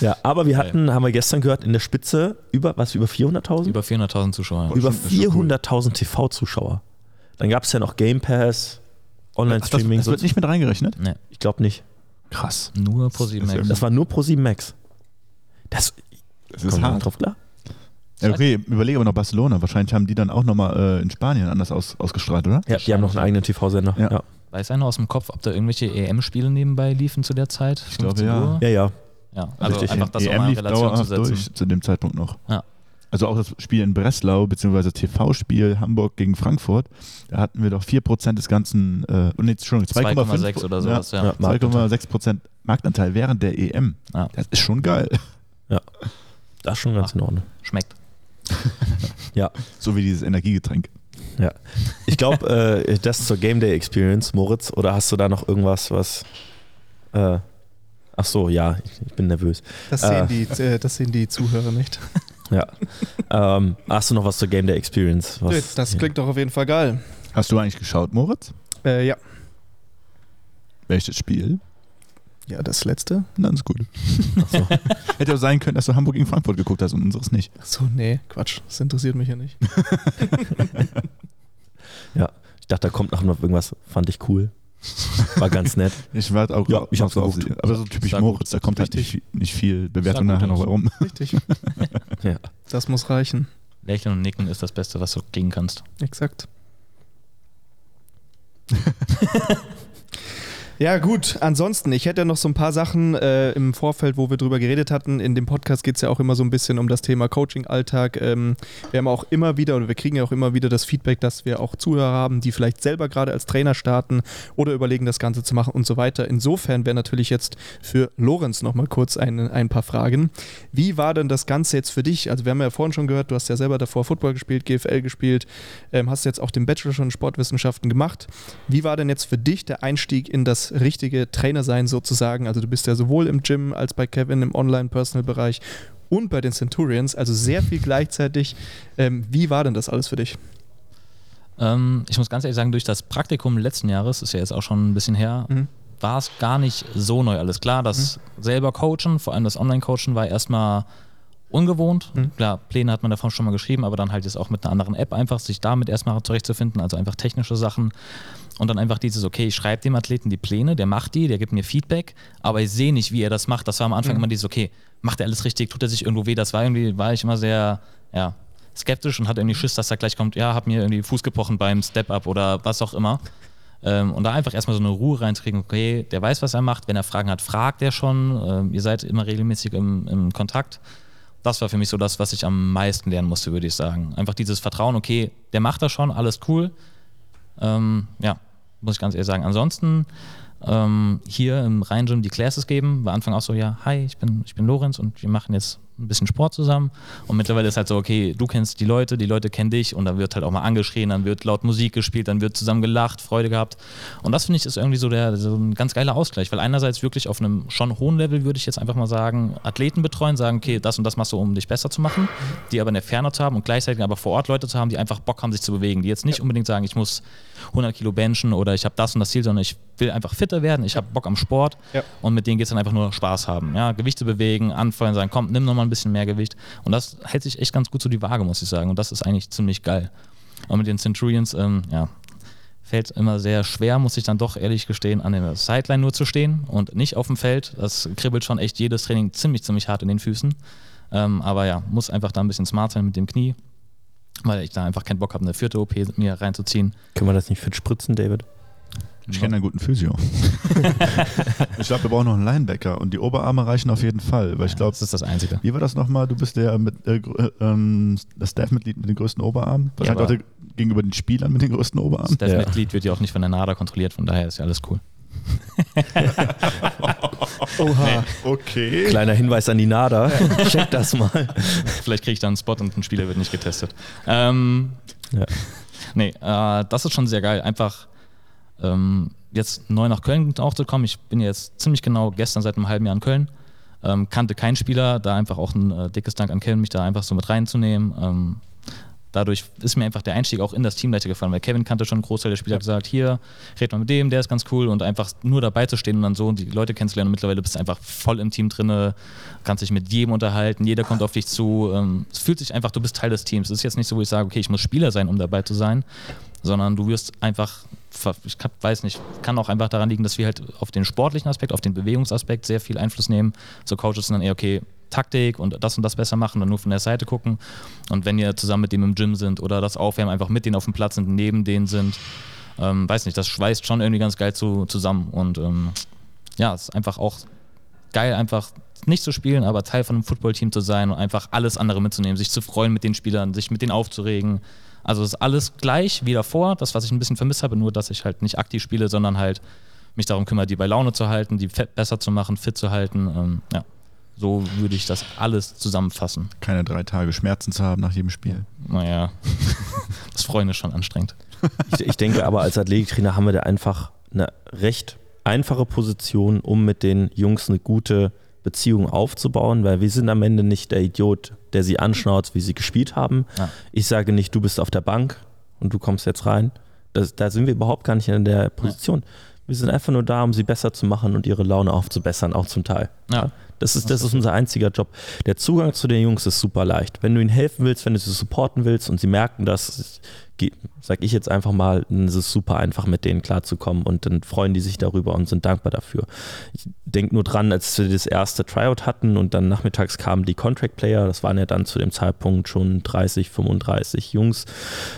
Ja, aber wir hatten, haben wir gestern gehört, in der Spitze über, was, über 400.000? über 400.000 Zuschauer. über schon- ist schon cool. 400.000 TV-Zuschauer. Dann gab es ja noch Game Pass, Ach, das, Online-Streaming. das wird nicht mit reingerechnet? Nee, ich glaube nicht. Krass. nur pro 7 Das ist Max. Das war nur Pro 7 Max. Das Das ist hart. drauf klar. Ja, okay, überlege aber noch Barcelona. Wahrscheinlich haben die dann auch nochmal äh, in Spanien anders aus, ausgestrahlt, oder? Ja, die haben noch einen eigenen TV-Sender. Ja. Ja. Weiß einer aus dem Kopf, ob da irgendwelche EM-Spiele nebenbei liefen zu der Zeit? Ich glaube, 15 ja. Uhr? ja, ja. Ja, also Richtig. einfach das auch EM mal in lief Relation zu setzen. durch zu dem Zeitpunkt noch. Ja. Also auch das Spiel in Breslau, beziehungsweise TV-Spiel Hamburg gegen Frankfurt, da hatten wir doch 4% des ganzen, äh, nee, Entschuldigung, 2,5 2,6 oder sowas, ja. Ja. Marktanteil. 2,6% Marktanteil während der EM. Ja. Das ist schon geil. Das ist schon ganz in Ordnung. Schmeckt. So wie dieses Energiegetränk. Ich glaube, äh, das zur Game Day Experience, Moritz, oder hast du da noch irgendwas, was. Äh, ach so, ja, ich, ich bin nervös. Das Äh. sehen, die, äh, das sehen die Zuhörer nicht. Ja. ähm, hast du noch was zur Game Day Experience? Was, das klingt doch auf jeden Fall geil. Hast du eigentlich geschaut, Moritz? Äh, ja. Welches Spiel? Ja, das letzte? Dann ist gut. Ach so. Hätte auch sein können, dass du Hamburg gegen Frankfurt geguckt hast und unseres nicht. Achso, nee, Quatsch. Das interessiert mich ja nicht. Ich dachte, da kommt noch irgendwas, fand ich cool. War ganz nett. Ich warte auch, Ja, ich auch hab's so auf, geguckt. aber so typisch Sah Moritz, da kommt halt Richtig. nicht, nicht viel Bewertung nachher noch rum. Richtig. Ja. Das muss reichen. Lächeln und Nicken ist das Beste, was du gehen kannst. Exakt. Ja, gut. Ansonsten, ich hätte noch so ein paar Sachen äh, im Vorfeld, wo wir drüber geredet hatten. In dem Podcast geht es ja auch immer so ein bisschen um das Thema Coaching-Alltag. Ähm, wir haben auch immer wieder, oder wir kriegen ja auch immer wieder das Feedback, dass wir auch Zuhörer haben, die vielleicht selber gerade als Trainer starten oder überlegen, das Ganze zu machen und so weiter. Insofern wäre natürlich jetzt für Lorenz nochmal kurz ein, ein paar Fragen. Wie war denn das Ganze jetzt für dich? Also, wir haben ja vorhin schon gehört, du hast ja selber davor Football gespielt, GFL gespielt, ähm, hast jetzt auch den Bachelor schon in Sportwissenschaften gemacht. Wie war denn jetzt für dich der Einstieg in das richtige Trainersein sozusagen? Also du bist ja sowohl im Gym als bei Kevin im Online-Personal-Bereich und bei den Centurions, also sehr viel gleichzeitig. Ähm, wie war denn das alles für dich? Ähm, ich muss ganz ehrlich sagen, durch das Praktikum letzten Jahres, ist ja jetzt auch schon ein bisschen her, Mhm. war es gar nicht so neu alles. Klar, das selber Coachen, vor allem das Online-Coachen, war erstmal ungewohnt. Mhm. Klar, Pläne hat man davon schon mal geschrieben, aber dann halt jetzt auch mit einer anderen App einfach, sich damit erstmal zurechtzufinden, also einfach technische Sachen. Und dann einfach dieses, okay, ich schreibe dem Athleten die Pläne, der macht die, der gibt mir Feedback, aber ich sehe nicht, wie er das macht. Das war am Anfang Mhm. immer dieses, okay, macht er alles richtig, tut er sich irgendwo weh? Das war irgendwie, war ich immer sehr, ja, skeptisch und hatte irgendwie Schiss, dass da gleich kommt, ja, hab mir irgendwie Fuß gebrochen beim Step-Up oder was auch immer. Ähm, und da einfach erstmal so eine Ruhe reinzukriegen, okay, der weiß, was er macht. Wenn er Fragen hat, fragt er schon. Ähm, ihr seid immer regelmäßig im, im Kontakt. Das war für mich so das, was ich am meisten lernen musste, würde ich sagen. Einfach dieses Vertrauen, okay, der macht das schon, alles cool. Ähm, ja, muss ich ganz ehrlich sagen. Ansonsten ähm, hier im Rhein-Gym die Classes geben, war Anfang auch so, ja, hi, ich bin, ich bin Lorenz und wir machen jetzt ein bisschen Sport zusammen. Und mittlerweile ist halt so, okay, du kennst die Leute, die Leute kennen dich und dann wird halt auch mal angeschrien, dann wird laut Musik gespielt, dann wird zusammen gelacht, Freude gehabt. Und das finde ich ist irgendwie so, der, so ein ganz geiler Ausgleich, weil einerseits wirklich auf einem schon hohen Level würde ich jetzt einfach mal sagen, Athleten betreuen, sagen, okay, das und das machst du, um dich besser zu machen, die aber in der Ferne zu haben und gleichzeitig aber vor Ort Leute zu haben, die einfach Bock haben, sich zu bewegen, die jetzt nicht unbedingt sagen, ich muss 100 Kilo benchen oder ich habe das und das Ziel, sondern ich will einfach fitter werden, ich habe Bock am Sport Ja. und mit denen geht es dann einfach nur Spaß haben. Ja, Gewichte bewegen, anfeuern, sagen, komm, nimm nochmal ein bisschen mehr Gewicht. Und das hält sich echt ganz gut so die Waage, muss ich sagen. Und das ist eigentlich ziemlich geil. Und mit den Centurions, ähm, ja, fällt immer sehr schwer, muss ich dann doch ehrlich gestehen, an der Sideline nur zu stehen und nicht auf dem Feld. Das kribbelt schon echt jedes Training ziemlich, ziemlich hart in den Füßen. Ähm, aber ja, muss einfach da ein bisschen smart sein mit dem Knie, weil ich da einfach keinen Bock habe, eine vierte OP mir reinzuziehen. Können wir das nicht fit spritzen, David? Ich kenne einen guten Physio. ich glaube, wir brauchen noch einen Linebacker und die Oberarme reichen auf jeden Fall, weil ich glaube, das ist das Einzige. Wie war das nochmal? Du bist der mit, äh, ähm, das Staff-Mitglied mit den größten Oberarmen? Wahrscheinlich aber- auch der, gegenüber den Spielern mit den größten Oberarmen? Das Ja. Mitglied wird ja auch nicht von der NADA kontrolliert, von daher ist ja alles cool. Oha. Okay. Kleiner Hinweis an die NADA. Check das mal. Vielleicht kriege ich da einen Spot und ein Spieler wird nicht getestet. Ähm, Ja. Nee, äh, das ist schon sehr geil. Einfach ähm, jetzt neu nach Köln auch zu kommen. Ich bin jetzt ziemlich genau gestern seit einem halben Jahr in Köln. Ähm, kannte keinen Spieler, da einfach auch ein äh, dickes Dank an Kevin, mich da einfach so mit reinzunehmen. Ähm, dadurch ist mir einfach der Einstieg auch in das Team leichter gefallen, weil Kevin kannte schon einen Großteil der Spieler, hat gesagt, hier, red mal mit dem, der ist ganz cool und einfach nur dabei zu stehen und dann so die Leute kennenzulernen und mittlerweile bist du einfach voll im Team drinne, kannst dich mit jedem unterhalten, jeder kommt auf dich zu, ähm, es fühlt sich einfach, du bist Teil des Teams. Es ist jetzt nicht so, wo ich sage, okay, ich muss Spieler sein, um dabei zu sein, sondern du wirst einfach, ich weiß nicht, kann auch einfach daran liegen, dass wir halt auf den sportlichen Aspekt, auf den Bewegungsaspekt sehr viel Einfluss nehmen. So Coaches sind dann eher, okay, Taktik und das und das besser machen und nur von der Seite gucken. Und wenn ihr zusammen mit dem im Gym sind oder das Aufwärmen einfach mit denen auf dem Platz sind, neben denen sind, ähm, weiß nicht, das schweißt schon irgendwie ganz geil zu, zusammen. Und ähm, ja, es ist einfach auch geil, einfach nicht zu spielen, aber Teil von einem Footballteam zu sein und einfach alles andere mitzunehmen, sich zu freuen mit den Spielern, sich mit denen aufzuregen. Also ist alles gleich wie davor, das, was ich ein bisschen vermisst habe, nur dass ich halt nicht aktiv spiele, sondern halt mich darum kümmere, die bei Laune zu halten, die besser zu machen, fit zu halten. Ähm, ja, so würde ich das alles zusammenfassen. Keine drei Tage Schmerzen zu haben nach jedem Spiel. Naja, das Freuen ist schon anstrengend. Ich, ich denke aber, als Athletiktrainer haben wir da einfach eine recht einfache Position, um mit den Jungs eine gute Beziehung aufzubauen, weil wir sind am Ende nicht der Idiot, der sie anschnauzt, wie sie gespielt haben. Ja. Ich sage nicht, du bist auf der Bank und du kommst jetzt rein. Das, da sind wir überhaupt gar nicht in der Position. Wir sind einfach nur da, um sie besser zu machen und ihre Laune aufzubessern, auch zum Teil. Ja. Das ist, das ist unser einziger Job. Der Zugang zu den Jungs ist super leicht. Wenn du ihnen helfen willst, wenn du sie supporten willst und sie merken das, geht, sag ich jetzt einfach mal, dann ist es super einfach mit denen klarzukommen und dann freuen die sich darüber und sind dankbar dafür. Ich denke nur dran, als wir das erste Tryout hatten und dann nachmittags kamen die Contract Player, das waren ja dann zu dem Zeitpunkt schon 30, 35 Jungs.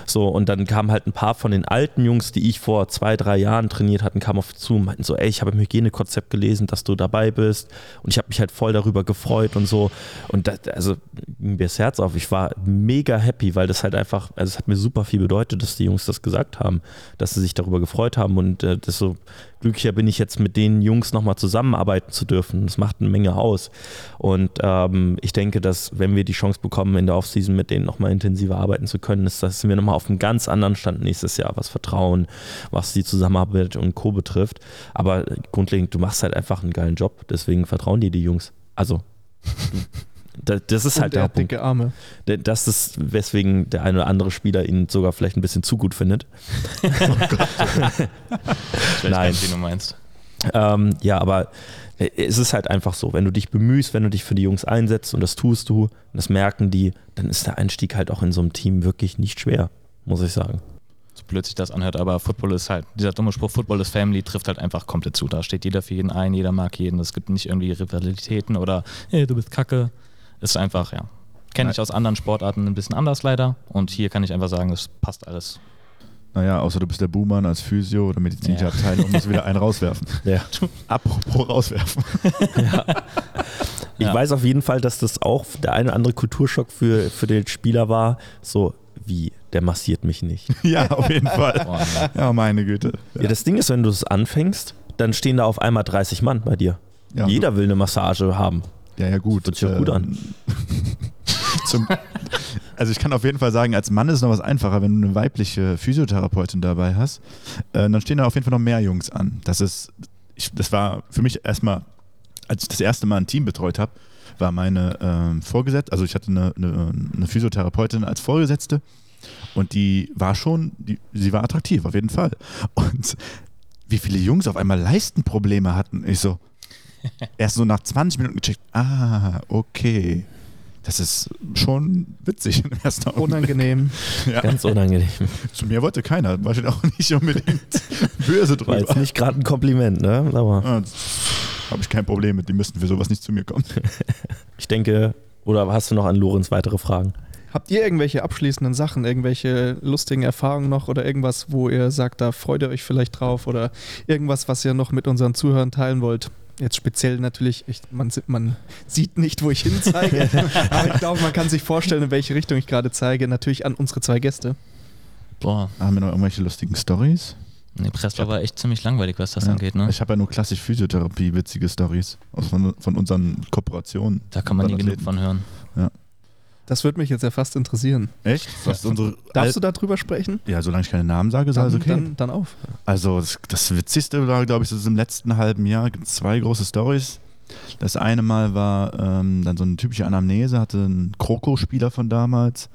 So, und dann kamen halt ein paar von den alten Jungs, die ich vor zwei, drei Jahren trainiert hatten, kamen auf zu und meinten so, ey, ich habe im Hygienekonzept gelesen, dass du dabei bist und ich habe mich halt voll darüber gefreut und so. Und das, also mir das Herz auf. Ich war mega happy, weil das halt einfach, also es hat mir super viel bedeutet, dass die Jungs das gesagt haben, dass sie sich darüber gefreut haben und äh, das so glücklicher bin ich jetzt mit den Jungs nochmal zusammenarbeiten zu dürfen. Das macht eine Menge aus. Und ähm, ich denke, dass wenn wir die Chance bekommen, in der Offseason mit denen nochmal intensiver arbeiten zu können, ist, das sind wir nochmal auf einem ganz anderen Stand nächstes Jahr, was Vertrauen, was die Zusammenarbeit und Co. betrifft. Aber grundlegend, du machst halt einfach einen geilen Job, deswegen vertrauen dir die Jungs. Also, das ist Und halt er der hat Punkt. dicke Arme. Das ist, weswegen der eine oder andere Spieler ihn sogar vielleicht ein bisschen zu gut findet. Ich weiß Nein. wen du meinst. Ähm, ja, aber äh, es ist halt einfach so, wenn du dich bemühst, wenn du dich für die Jungs einsetzt und das tust du, das merken die, dann ist der Einstieg halt auch in so einem Team wirklich nicht schwer, muss ich sagen. so blöd sich das anhört, aber Football ist halt, dieser dumme Spruch, Football ist Family, trifft halt einfach komplett zu. Da steht jeder für jeden ein, jeder mag jeden. Es gibt nicht irgendwie Rivalitäten oder hey, du bist kacke. Ist einfach, ja. Kenne ich aus anderen Sportarten ein bisschen anders leider. Und hier kann ich einfach sagen, es passt alles. Naja, außer du bist der Buhmann als Physio oder medizinische Ja. Abteilung und musst wieder einen rauswerfen. Ja. Apropos rauswerfen. Ich Ja. weiß auf jeden Fall, dass das auch der eine oder andere Kulturschock für, für den Spieler war. So, wie, der massiert mich nicht. ja, auf jeden Fall. Boah, ne. Ja, meine Güte. Ja, das Ding ist, wenn du es anfängst, dann stehen da auf einmal 30 Mann bei dir. Ja, Jeder will eine Massage haben. Ja, ja, gut. Hört sich auch gut an. Zum, also ich kann auf jeden Fall sagen, als Mann ist es noch was einfacher, wenn du eine weibliche Physiotherapeutin dabei hast. Äh, dann stehen da auf jeden Fall noch mehr Jungs an. Das ist, ich, das war für mich erstmal, als ich das erste Mal ein Team betreut habe, war meine ähm, Vorgesetzte, also ich hatte eine, eine, eine Physiotherapeutin als Vorgesetzte und die war schon, die, sie war attraktiv, auf jeden Fall. Und wie viele Jungs auf einmal Leistenprobleme hatten, ich so, erst so nach 20 Minuten gecheckt, ah, okay. Das ist schon witzig im ersten Augenblick. Unangenehm. Ja. Ganz unangenehm. Zu mir wollte keiner, war ich auch nicht unbedingt böse War jetzt drüber. nicht gerade ein Kompliment, ne? Aber Ja, Habe ich kein Problem mit, die müssten für sowas nicht zu mir kommen. ich denke, oder hast du noch an Lorenz weitere Fragen? Habt ihr irgendwelche abschließenden Sachen, irgendwelche lustigen Erfahrungen noch oder irgendwas, wo ihr sagt, da freut ihr euch vielleicht drauf oder irgendwas, was ihr noch mit unseren Zuhörern teilen wollt? Jetzt speziell natürlich, ich, man, man sieht nicht, wo ich hinzeige, aber ich glaube, man kann sich vorstellen, in welche Richtung ich gerade zeige. Natürlich an unsere zwei Gäste. Boah, Haben wir noch irgendwelche lustigen Stories? nee, Breslau war echt ziemlich langweilig, was das angeht, ne? Ich habe ja nur klassisch Physiotherapie, witzige Stories von, von unseren Kooperationen. Da kann man nie genug von hören. Das würde mich jetzt ja fast interessieren. Echt? Was ist unsere Darfst du darüber sprechen? ja, solange ich keine Namen sage, ist Dann, alles okay. dann, dann auf. Also das, das Witzigste war, glaube ich, das ist im letzten halben Jahr zwei große Stories. Das eine Mal war ähm, dann so eine typische Anamnese, hatte ein Kroko-Spieler von damals,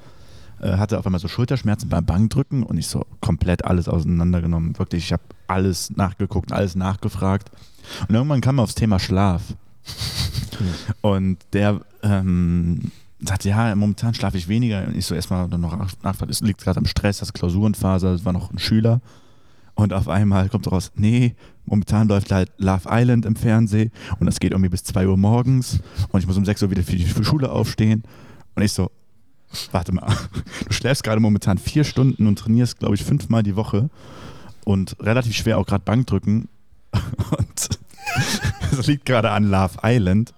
äh, hatte auf einmal so Schulterschmerzen beim Bankdrücken und ich so komplett alles auseinandergenommen. Wirklich, ich habe alles nachgeguckt, alles nachgefragt. Und irgendwann kam er aufs Thema Schlaf. Und der ähm, sagte, ja, momentan schlafe ich weniger. Und ich so erstmal noch nachfragt, es liegt gerade am Stress, das ist Klausurenphase, das war noch ein Schüler. Und auf einmal kommt raus, nee, momentan läuft halt Love Island im Fernsehen und das geht irgendwie bis 2 Uhr morgens und ich muss um 6 Uhr wieder für die Schule aufstehen. Und ich so, warte mal, du schläfst gerade momentan vier Stunden und trainierst, glaube ich, fünfmal die Woche und relativ schwer auch gerade Bankdrücken. Und es liegt gerade an Love Island.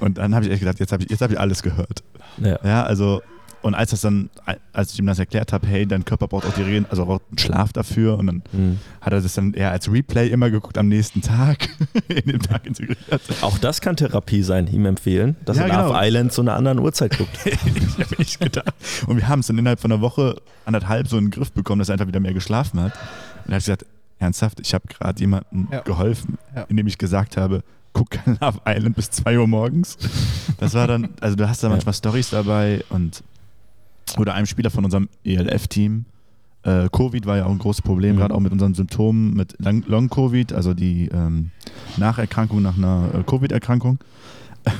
Und dann habe ich echt gedacht, jetzt habe ich, jetzt hab ich alles gehört. Ja. Ja, also, und als das dann, als ich ihm das erklärt habe, hey, dein Körper braucht auch die Regeln, also auch einen Schlaf dafür. Und dann Hm. hat er das dann eher als Replay immer geguckt am nächsten Tag, in den Tag integriert. Auch das kann Therapie sein, ihm empfehlen, dass Ja, er Love genau. Island zu einer anderen Uhrzeit guckt. ich habe echt gedacht. Und wir haben es dann innerhalb von einer Woche, anderthalb so in den Griff bekommen, dass er einfach wieder mehr geschlafen hat. Und dann habe ich gesagt, ernsthaft, ich habe gerade jemandem Ja. geholfen, Ja. indem ich gesagt habe, guck kein Love Island bis 2 Uhr morgens. Das war dann, also du hast da Ja. manchmal Stories dabei und oder einem Spieler von unserem ELF-Team. Äh, Covid war ja auch ein großes Problem, Mhm. gerade auch mit unseren Symptomen, mit Long-Covid, also die ähm, Nacherkrankung nach einer äh, Covid-Erkrankung.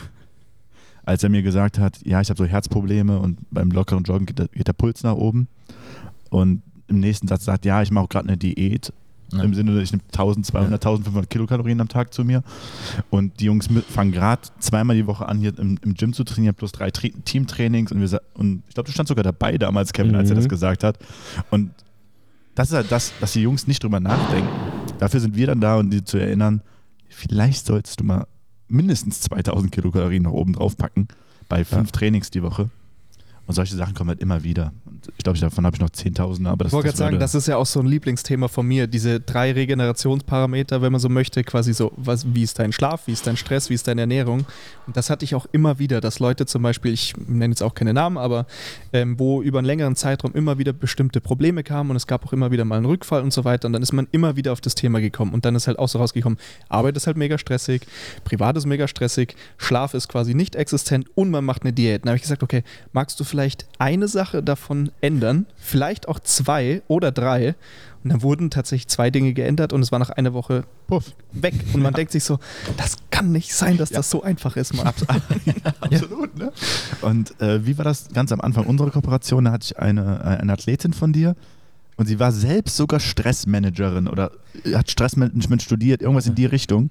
Als er mir gesagt hat, ja, ich habe so Herzprobleme und beim lockeren Joggen geht der, geht der Puls nach oben. Und im nächsten Satz sagt, ja, ich mache auch gerade eine Diät. Ja. Im Sinne, ich nehme 1200, 1500 Kilokalorien am Tag zu mir. Und die Jungs fangen gerade zweimal die Woche an, hier im, im Gym zu trainieren, plus drei Tri Teamtrainings. Und, wir, und ich glaube, du standst sogar dabei damals, Kevin, als er Mhm. das gesagt hat. Und das ist halt das, dass die Jungs nicht drüber nachdenken. Dafür sind wir dann da, um die zu erinnern, vielleicht solltest du mal mindestens 2000 Kilokalorien noch oben drauf packen bei fünf Trainings die Woche. Und solche Sachen kommen halt immer wieder. Und ich glaube, davon habe ich noch 10.000, aber das, Ich wollte gerade sagen, das ist ja auch so ein Lieblingsthema von mir, diese drei Regenerationsparameter, wenn man so möchte, quasi so, was, wie ist dein Schlaf, wie ist dein Stress, wie ist deine Ernährung. Und das hatte ich auch immer wieder, dass Leute zum Beispiel, ich nenne jetzt auch keine Namen, aber ähm, wo über einen längeren Zeitraum immer wieder bestimmte Probleme kamen und es gab auch immer wieder mal einen Rückfall und so weiter und dann ist man immer wieder auf das Thema gekommen und dann ist halt auch so rausgekommen, Arbeit ist halt mega stressig, Privat ist mega stressig, Schlaf ist quasi nicht existent und man macht eine Diät. Dann habe ich gesagt, okay, magst du vielleicht eine Sache davon ändern, vielleicht auch zwei oder drei und dann wurden tatsächlich zwei Dinge geändert und es war nach einer Woche Puff. weg und man denkt sich so, das kann nicht sein, dass das so einfach ist, Mann. Absolut, ne? Und äh, wie war das ganz am Anfang unserer Kooperation? Da hatte ich eine, äh, eine Athletin von dir und sie war selbst sogar Stressmanagerin oder hat Stressmanagement studiert, irgendwas in die Richtung.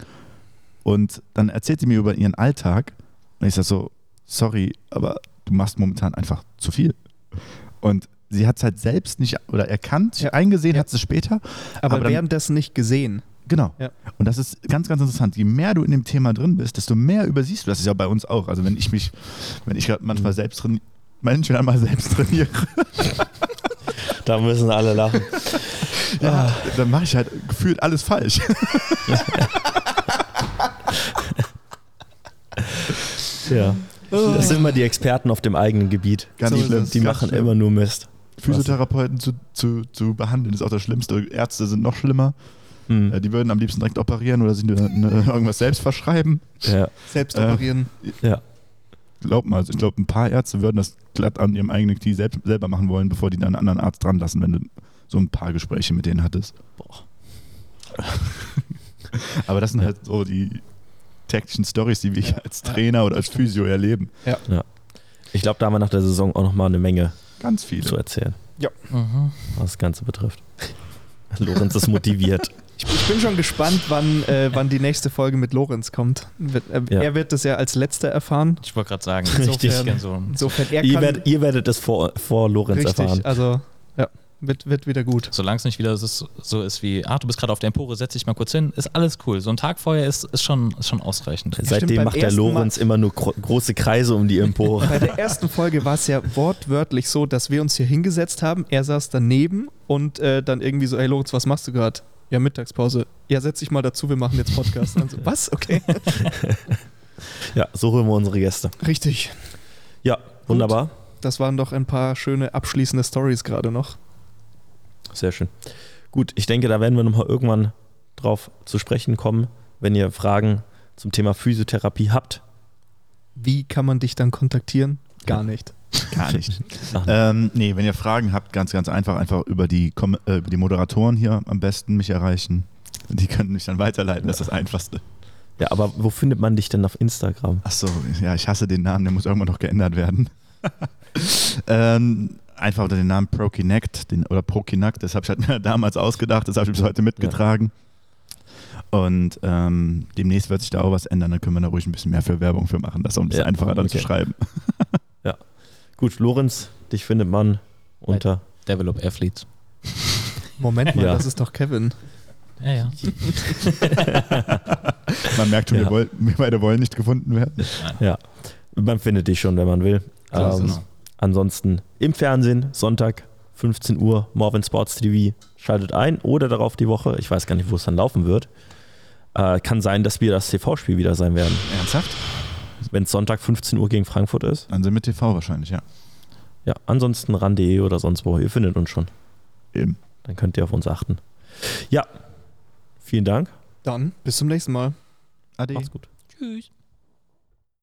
Und dann erzählt sie mir über ihren Alltag und ich sage so, sorry, aber du machst momentan einfach zu viel. Und sie hat es halt selbst nicht oder erkannt, Ja. eingesehen Ja. hat sie später. Aber, Aber währenddessen nicht gesehen. Genau. Ja. Und das ist ganz, ganz interessant. Je mehr du in dem Thema drin bist, desto mehr übersiehst du. Das ist ja bei uns auch. Also wenn ich mich, wenn ich gerade manchmal selbst trainiere, manchmal mal selbst trainiere, Da müssen alle lachen. ja, dann mache ich halt gefühlt alles falsch. Ja. Das sind immer die Experten auf dem eigenen Gebiet. Ganz So schlimm. Die machen schlimm. immer nur Mist. Physiotherapeuten zu, zu, zu behandeln ist auch das Schlimmste. Ärzte sind noch schlimmer. Hm. Äh, Die würden am liebsten direkt operieren oder sich irgendwas selbst verschreiben. Ja. Selbst Äh, operieren. ja. Glaub mal, also ich glaube, ein paar Ärzte würden das glatt an ihrem eigenen Knie selbst, selber machen wollen, bevor die dann einen anderen Arzt dran lassen, wenn du so ein paar Gespräche mit denen hattest. Aber das sind Ja. halt so die täglichen Stories, die wir als Trainer oder als Physio erleben. Ich glaube, da haben wir nach der Saison auch nochmal eine Menge Ganz viele. zu erzählen, Mhm. was das Ganze betrifft. Lorenz ist motiviert. Ich, ich bin schon gespannt, wann, äh, wann die nächste Folge mit Lorenz kommt. Wird, äh, Ja. Er wird das ja als letzter erfahren. Ich wollte gerade sagen, Richtig. ich kenn so. Insofern, er ihr, werdet, ihr werdet es vor, vor Lorenz richtig, erfahren. also ja, wird, wird wieder gut. Solange es nicht wieder so ist wie, ach, du bist gerade auf der Empore, setz dich mal kurz hin, ist alles cool. So ein Tag vorher ist, ist, schon, ist schon ausreichend. stimmt, Seitdem beim macht der Lorenz immer nur gro große Kreise um die Empore. Bei der ersten Folge war es ja wortwörtlich so, dass wir uns hier hingesetzt haben. Er saß daneben und äh, dann irgendwie so, hey Lorenz, was machst du gerade? Ja, Mittagspause. Ja, setz dich mal dazu, wir machen jetzt Podcast. Und dann so, was? Okay. ja, so holen wir unsere Gäste. Richtig. Ja, wunderbar. Das waren doch ein paar schöne abschließende Stories gerade noch. Sehr schön. Gut, ich denke, da werden wir nochmal irgendwann drauf zu sprechen kommen, wenn ihr Fragen zum Thema Physiotherapie habt. Wie kann man dich dann kontaktieren? Gar nicht. Gar nicht. Ähm, nee, wenn ihr Fragen habt, ganz, ganz einfach, einfach über die, äh, über die Moderatoren hier am besten mich erreichen. Die können mich dann weiterleiten, das ist das Einfachste. Ja, aber wo findet man dich denn auf Instagram? Achso, ja, ich hasse den Namen, der muss irgendwann noch geändert werden. ähm, einfach unter den Namen ProKinect den, oder ProKinect, das habe ich halt mir damals ausgedacht, das habe ich bis heute mitgetragen. Und ähm, demnächst wird sich da auch was ändern, dann können wir da ruhig ein bisschen mehr für Werbung für machen, das ist auch ein bisschen Ja, einfacher dann okay. zu schreiben. Gut, Lorenz, dich findet man unter. Develop Athletes. Moment mal, Ja. das ist doch Kevin. Ja, ja. Man merkt schon, Ja. wir, wollen, wir beide wollen nicht gefunden werden. Ja, man findet dich schon, wenn man will. Klar, ähm, genau. Ansonsten im Fernsehen, Sonntag, 15 Uhr, Morven Sports TV. Schaltet ein oder darauf die Woche. Ich weiß gar nicht, wo es dann laufen wird. Äh, kann sein, dass wir das TV-Spiel wieder sein werden. Ernsthaft? Wenn es Sonntag 15 Uhr gegen Frankfurt ist. Dann sind wir TV wahrscheinlich, ja. Ja, ansonsten ran.de oder sonst wo. Ihr findet uns schon. Eben. Dann könnt ihr auf uns achten. Ja, vielen Dank. Dann bis zum nächsten Mal. Ade. Macht's gut. Tschüss.